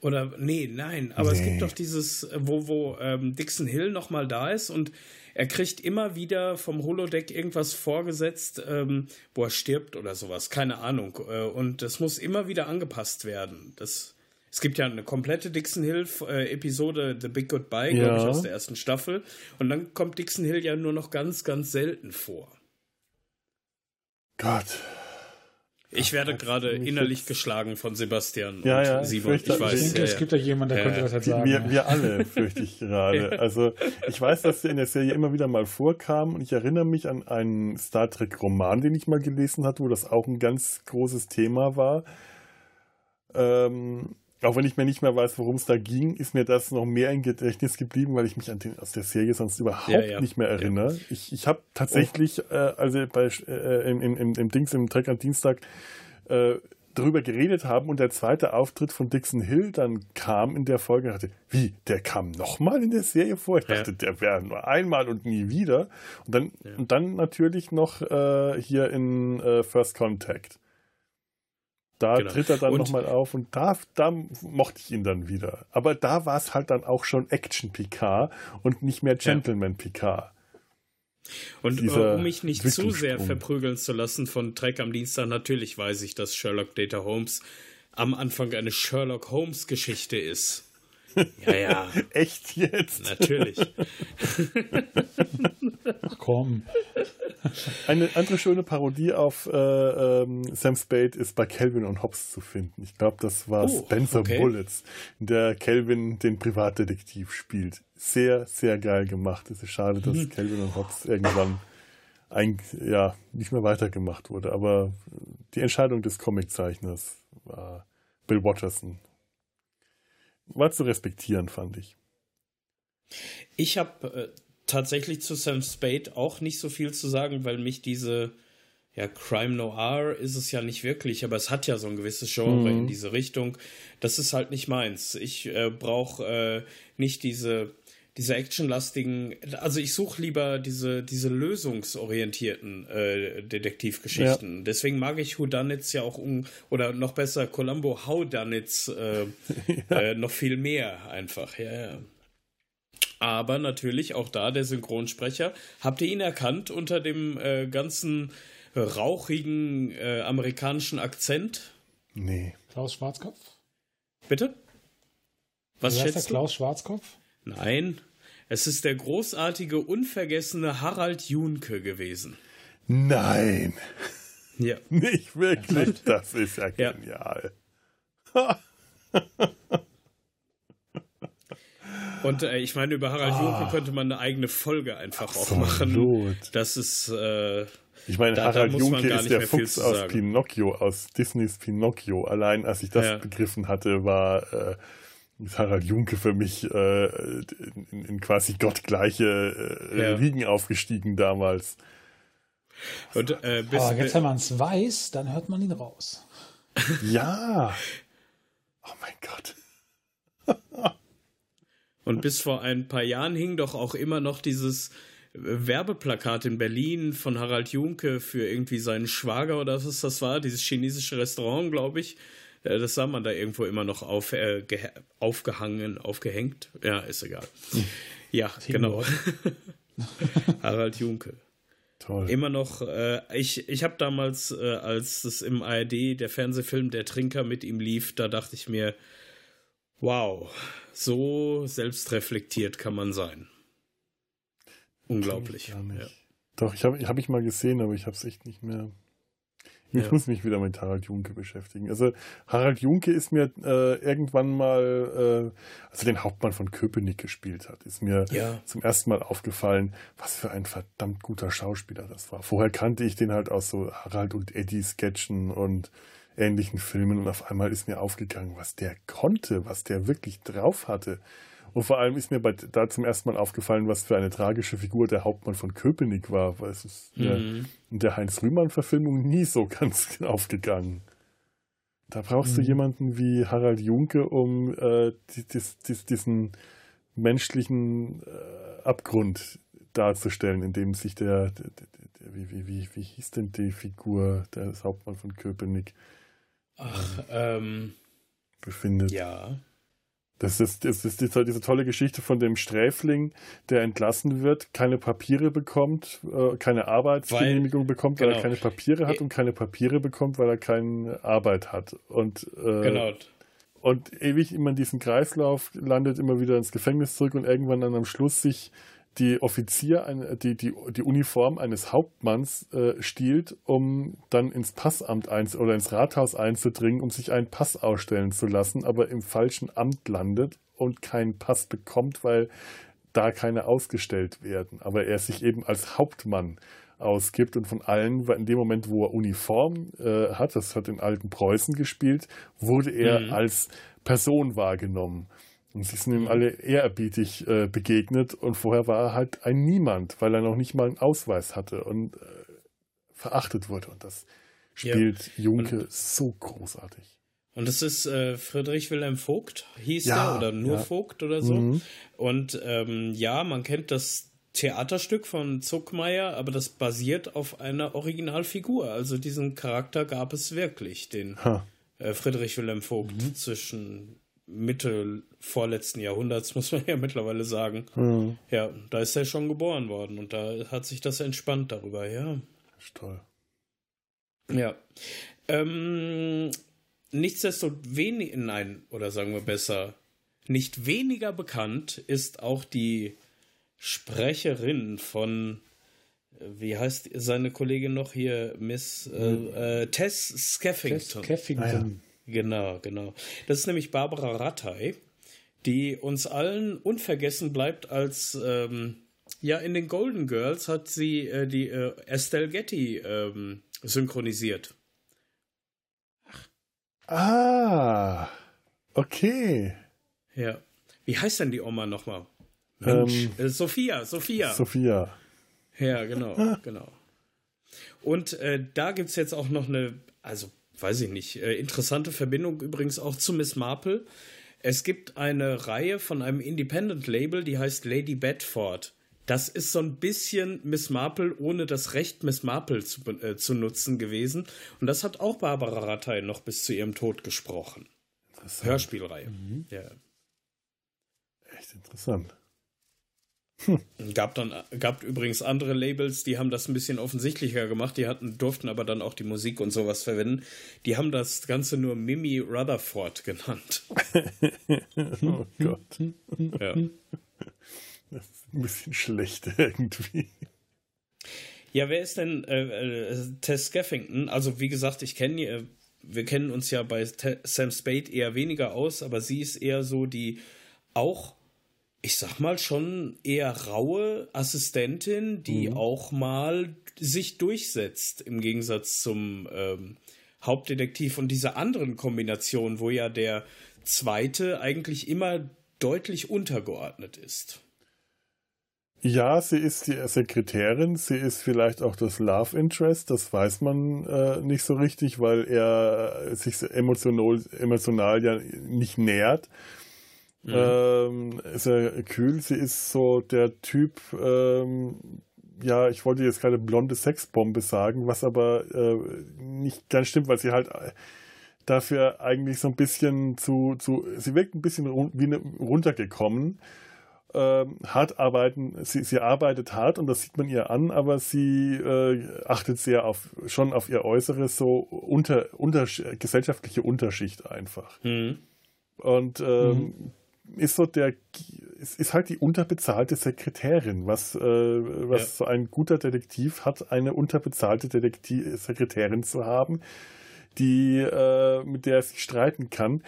Oder nee, nein, aber nee. es gibt doch dieses, wo, wo ähm, Dixon Hill nochmal da ist und er kriegt immer wieder vom Holodeck irgendwas vorgesetzt, ähm, wo er stirbt oder sowas, keine Ahnung. Äh, und das muss immer wieder angepasst werden. Das es gibt ja eine komplette Dixon Hill-Episode, äh, The Big Goodbye, ja. glaube ich, aus der ersten Staffel. Und dann kommt Dixon Hill ja nur noch ganz, ganz selten vor. Gott. Ich werde gerade innerlich jetzt... geschlagen von Sebastian ja, ja, Simon. Ich, ich weiß. Ich denke, es gibt ja jemanden, der könnte das halt sagen. Wir, wir alle, fürchte ich gerade. Also ich weiß, dass der in der Serie immer wieder mal vorkam und ich erinnere mich an einen Star Trek-Roman, den ich mal gelesen hatte, wo das auch ein ganz großes Thema war. Ähm, auch wenn ich mir nicht mehr weiß, worum es da ging, ist mir das noch mehr im Gedächtnis geblieben, weil ich mich an den aus der Serie sonst überhaupt ja, ja. nicht mehr erinnere. Ja. Ich, ich habe tatsächlich, oh. äh, also bei äh, im, im, im Dings im Track am Dienstag äh, darüber geredet haben und der zweite Auftritt von Dixon Hill dann kam in der Folge, dachte, wie, der kam nochmal in der Serie vor? Ich dachte, der wäre nur einmal und nie wieder. Und dann, und dann natürlich noch äh, hier in äh, First Contact. Da genau. tritt er dann nochmal auf und da, da mochte ich ihn dann wieder. Aber da war es halt dann auch schon Action Picard und nicht mehr Gentleman ja. Picard. Und Dieser um mich nicht zu sehr verprügeln zu lassen von Trek am Dienstag, natürlich weiß ich, dass Sherlock Data Holmes am Anfang eine Sherlock Holmes Geschichte ist. Ja, ja. Echt jetzt? Natürlich. Ach komm. Eine andere schöne Parodie auf äh, ähm, Sam Spade ist bei Calvin und Hobbes zu finden. Ich glaube, das war oh, Spencer okay. Bullets, in der Calvin den Privatdetektiv spielt. Sehr, sehr geil gemacht. Es ist schade, dass mhm. Calvin und Hobbes irgendwann ein, ja, nicht mehr weitergemacht wurde. Aber die Entscheidung des Comiczeichners war Bill Watterson. War zu respektieren, fand ich. Ich habe äh, tatsächlich zu Sam Spade auch nicht so viel zu sagen, weil mich diese ja, Crime Noir ist es ja nicht wirklich, aber es hat ja so ein gewisses Genre mhm. in diese Richtung. Das ist halt nicht meins. Ich äh, brauche äh, nicht diese diese actionlastigen, also ich suche lieber diese, diese lösungsorientierten äh, Detektivgeschichten. Ja. Deswegen mag ich Whodunits ja auch, um, oder noch besser Columbo Howdunits äh, ja. äh, noch viel mehr einfach. Ja, ja. Aber natürlich auch da der Synchronsprecher. Habt ihr ihn erkannt unter dem äh, ganzen rauchigen äh, amerikanischen Akzent? Nee. Klaus Schwarzkopf? Bitte? Was Wie heißt der Klaus Schwarzkopf? Nein. Es ist der großartige, unvergessene Harald Junke gewesen. Nein. Ja. Nicht wirklich. Das ist ja genial. Und äh, ich meine, über Harald ah. Junke könnte man eine eigene Folge einfach Absolut. auch machen. Das ist. Äh, ich meine, da, Harald da Junke ist der Fuchs aus Pinocchio, aus Disneys Pinocchio. Allein als ich das ja. begriffen hatte, war. Äh, Harald Junke für mich äh, in, in, quasi gottgleiche äh, ja. Ligen aufgestiegen damals. Und, äh, bis, Aber jetzt, wenn man es weiß, dann hört man ihn raus. Ja. Oh mein Gott. Und bis vor ein paar Jahren hing doch auch immer noch dieses Werbeplakat in Berlin von Harald Junke für irgendwie seinen Schwager oder was das war, dieses chinesische Restaurant, glaube ich äh, das sah man da irgendwo immer noch auf, äh, aufgehangen, aufgehängt. Ja, ist egal. Ja, genau. Harald Junke. Toll. Immer noch, äh, ich, ich habe damals, äh, als es im ARD der Fernsehfilm Der Trinker mit ihm lief, da dachte ich mir, wow, so selbstreflektiert kann man sein. Unglaublich. Ja. Doch, ich habe hab ich mal gesehen, aber ich habe es echt nicht mehr ich ja. muss mich wieder mit Harald Junke beschäftigen. Also Harald Junke ist mir äh, irgendwann mal, äh, als er den Hauptmann von Köpenick gespielt hat, ist mir ja. zum ersten Mal aufgefallen, was für ein verdammt guter Schauspieler das war. Vorher kannte ich den halt aus so Harald und Eddie Sketchen und ähnlichen Filmen und auf einmal ist mir aufgegangen, was der konnte, was der wirklich drauf hatte. Und vor allem ist mir bei, da zum ersten Mal aufgefallen, was für eine tragische Figur der Hauptmann von Köpenick war, weil es ist mhm. der, in der Heinz-Rühmann-Verfilmung nie so ganz aufgegangen. Da brauchst mhm. du jemanden wie Harald Junke, um äh, die, dies, dies, diesen menschlichen äh, Abgrund darzustellen, in dem sich der, der, der, der wie, wie, wie, wie hieß denn die Figur des Hauptmann von Köpenick? Ach, ähm, befindet. Ja. Das ist, das ist diese, diese tolle Geschichte von dem Sträfling, der entlassen wird, keine Papiere bekommt, äh, keine Arbeitsgenehmigung weil, bekommt, weil genau. er keine Papiere hat und keine Papiere bekommt, weil er keine Arbeit hat. Und, äh, genau. und ewig immer in diesem Kreislauf landet, immer wieder ins Gefängnis zurück und irgendwann dann am Schluss sich die Offizier, die, die, die Uniform eines Hauptmanns äh, stiehlt, um dann ins Passamt eins oder ins Rathaus einzudringen, um sich einen Pass ausstellen zu lassen, aber im falschen Amt landet und keinen Pass bekommt, weil da keine ausgestellt werden. Aber er sich eben als Hauptmann ausgibt und von allen, in dem Moment, wo er Uniform äh, hat, das hat in alten Preußen gespielt, wurde er mhm. als Person wahrgenommen. Und sie sind ihm alle ehrerbietig äh, begegnet und vorher war er halt ein Niemand, weil er noch nicht mal einen Ausweis hatte und äh, verachtet wurde. Und das spielt ja. Junke und, so großartig. Und das ist äh, Friedrich Wilhelm Vogt, hieß ja, er, oder nur ja. Vogt oder so. Mhm. Und ähm, ja, man kennt das Theaterstück von Zuckmeier, aber das basiert auf einer Originalfigur. Also diesen Charakter gab es wirklich, den äh, Friedrich Wilhelm Vogt mhm. zwischen Mitte vorletzten Jahrhunderts, muss man ja mittlerweile sagen. Mhm. Ja, da ist er schon geboren worden und da hat sich das entspannt darüber, ja. Das ist toll. Ja. Ähm, nichtsdestoweniger, nein, oder sagen wir besser, nicht weniger bekannt ist auch die Sprecherin von wie heißt seine Kollegin noch hier, Miss äh, äh, Tess Skeffington. Tess Skeffington. Ah, ja. Genau, genau. Das ist nämlich Barbara Rattay, die uns allen unvergessen bleibt als ähm, ja in den Golden Girls hat sie äh, die äh, Estelle Getty ähm, synchronisiert. Ah, okay. Ja. Wie heißt denn die Oma nochmal? Mensch, ähm, äh, Sophia, Sophia. Sophia. Ja, genau, ah. genau. Und äh, da gibt es jetzt auch noch eine, also weiß ich nicht, äh, interessante Verbindung übrigens auch zu Miss Marple. Es gibt eine Reihe von einem Independent-Label, die heißt Lady Bedford. Das ist so ein bisschen Miss Marple, ohne das Recht Miss Marple zu, äh, zu nutzen gewesen. Und das hat auch Barbara Rattay noch bis zu ihrem Tod gesprochen. Hörspielreihe. Mhm. Ja. Echt interessant. Hm. Gab dann gab übrigens andere Labels, die haben das ein bisschen offensichtlicher gemacht. Die hatten durften aber dann auch die Musik und sowas verwenden. Die haben das Ganze nur Mimi Rutherford genannt. oh Gott. Ja. Das ist ein bisschen schlecht irgendwie. Ja, wer ist denn äh, äh, Tess Skeffington? Also wie gesagt, ich kenne äh, wir kennen uns ja bei Te Sam Spade eher weniger aus, aber sie ist eher so die auch ich sag mal, schon eher raue Assistentin, die mhm. auch mal sich durchsetzt, im Gegensatz zum ähm, Hauptdetektiv und diese anderen Kombinationen, wo ja der zweite eigentlich immer deutlich untergeordnet ist. Ja, sie ist die Sekretärin, sie ist vielleicht auch das Love Interest, das weiß man äh, nicht so richtig, weil er sich emotional, emotional ja nicht nähert. Mhm. Ähm, sehr kühl. Sie ist so der Typ, ähm, ja, ich wollte jetzt keine blonde Sexbombe sagen, was aber äh, nicht ganz stimmt, weil sie halt äh, dafür eigentlich so ein bisschen zu, zu sie wirkt ein bisschen wie eine, runtergekommen. Ähm, hart arbeiten, sie, sie arbeitet hart und das sieht man ihr an, aber sie äh, achtet sehr auf schon auf ihr Äußeres, so unter, unter gesellschaftliche Unterschicht einfach. Mhm. Und ähm, mhm ist so der, ist, ist halt die unterbezahlte Sekretärin, was, äh, was ja. so ein guter Detektiv hat, eine unterbezahlte Detektiv Sekretärin zu haben, die, äh, mit der er sich streiten kann.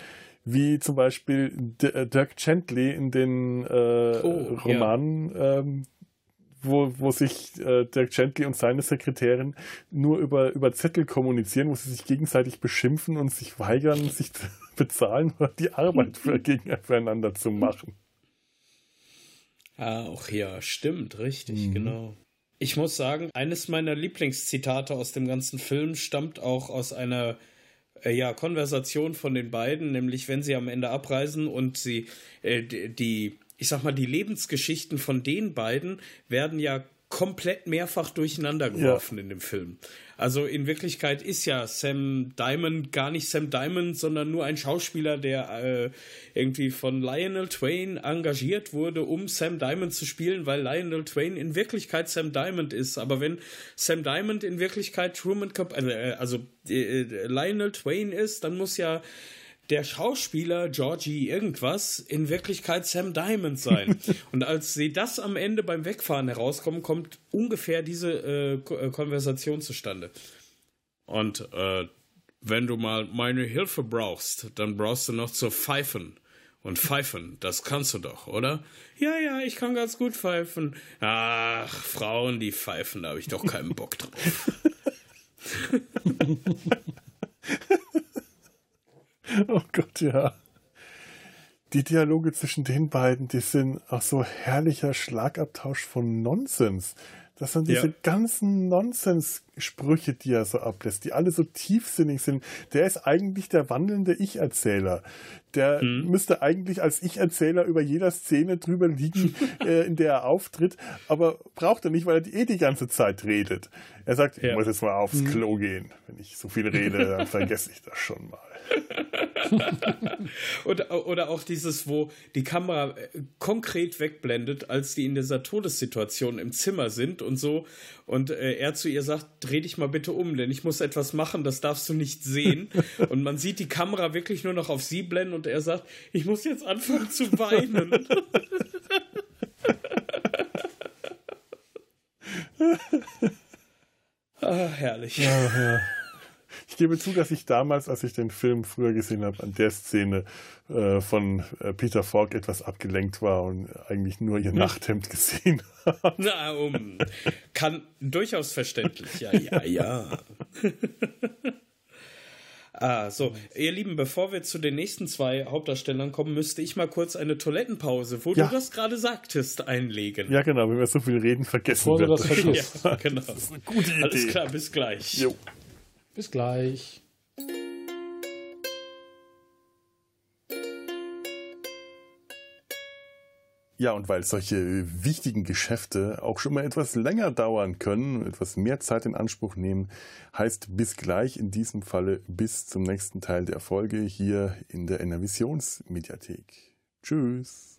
Wie zum Beispiel D Dirk Gently in den äh, oh, Romanen, ja. ähm, wo, wo sich äh, Dirk Gently und seine Sekretärin nur über, über Zettel kommunizieren, wo sie sich gegenseitig beschimpfen und sich weigern, sich zu bezahlen oder die Arbeit für, gegeneinander zu machen. Ach ja, stimmt, richtig, mhm. genau. Ich muss sagen, eines meiner Lieblingszitate aus dem ganzen Film stammt auch aus einer äh, ja, Konversation von den beiden, nämlich wenn sie am Ende abreisen und sie äh, die ich sag mal, die Lebensgeschichten von den beiden werden ja komplett mehrfach durcheinander geworfen ja. in dem Film. Also in Wirklichkeit ist ja Sam Diamond gar nicht Sam Diamond, sondern nur ein Schauspieler, der äh, irgendwie von Lionel Twain engagiert wurde, um Sam Diamond zu spielen, weil Lionel Twain in Wirklichkeit Sam Diamond ist. Aber wenn Sam Diamond in Wirklichkeit Truman Cap äh, also äh, Lionel Twain ist, dann muss ja der Schauspieler Georgie irgendwas in Wirklichkeit Sam Diamond sein. und als sie das am Ende beim Wegfahren herauskommen, kommt ungefähr diese äh, äh, Konversation zustande. Und äh, wenn du mal meine Hilfe brauchst, dann brauchst du noch zu pfeifen. Und pfeifen, das kannst du doch, oder? Ja, ja, ich kann ganz gut pfeifen. Ach, Frauen, die pfeifen, da habe ich doch keinen Bock drauf. Oh Gott, ja. Die Dialoge zwischen den beiden, die sind auch so herrlicher Schlagabtausch von Nonsens. Das sind diese ja. ganzen Nonsens-Sprüche, die er so ablässt, die alle so tiefsinnig sind. Der ist eigentlich der wandelnde Ich-Erzähler. Der mhm. müsste eigentlich als Ich-Erzähler über jeder Szene drüber liegen, äh, in der er auftritt, aber braucht er nicht, weil er eh die ganze Zeit redet. Er sagt, ja. ich muss jetzt mal aufs mhm. Klo gehen. Wenn ich so viel rede, dann vergesse ich das schon mal. oder, oder auch dieses, wo die Kamera äh, konkret wegblendet, als die in dieser Todessituation im Zimmer sind und so. Und äh, er zu ihr sagt, dreh dich mal bitte um, denn ich muss etwas machen, das darfst du nicht sehen. und man sieht die Kamera wirklich nur noch auf sie blenden und er sagt, ich muss jetzt anfangen zu weinen. ah, herrlich. Ja, ja. Ich gebe zu, dass ich damals, als ich den Film früher gesehen habe, an der Szene äh, von äh, Peter Falk etwas abgelenkt war und eigentlich nur ihr hm. Nachthemd gesehen habe. Na, um, kann durchaus verständlich. Ja, ja, ja. Ah, so, ihr Lieben, bevor wir zu den nächsten zwei Hauptdarstellern kommen, müsste ich mal kurz eine Toilettenpause, wo ja. du das gerade sagtest, einlegen. Ja, genau, wenn wir so viel reden, vergessen bevor wir das. Vergisst. Ja, genau. Das ist eine gute Idee. Alles klar, bis gleich. Jo. Bis gleich. Ja, und weil solche wichtigen Geschäfte auch schon mal etwas länger dauern können, etwas mehr Zeit in Anspruch nehmen, heißt bis gleich in diesem Falle bis zum nächsten Teil der Folge hier in der Enervisionsmediathek. Tschüss.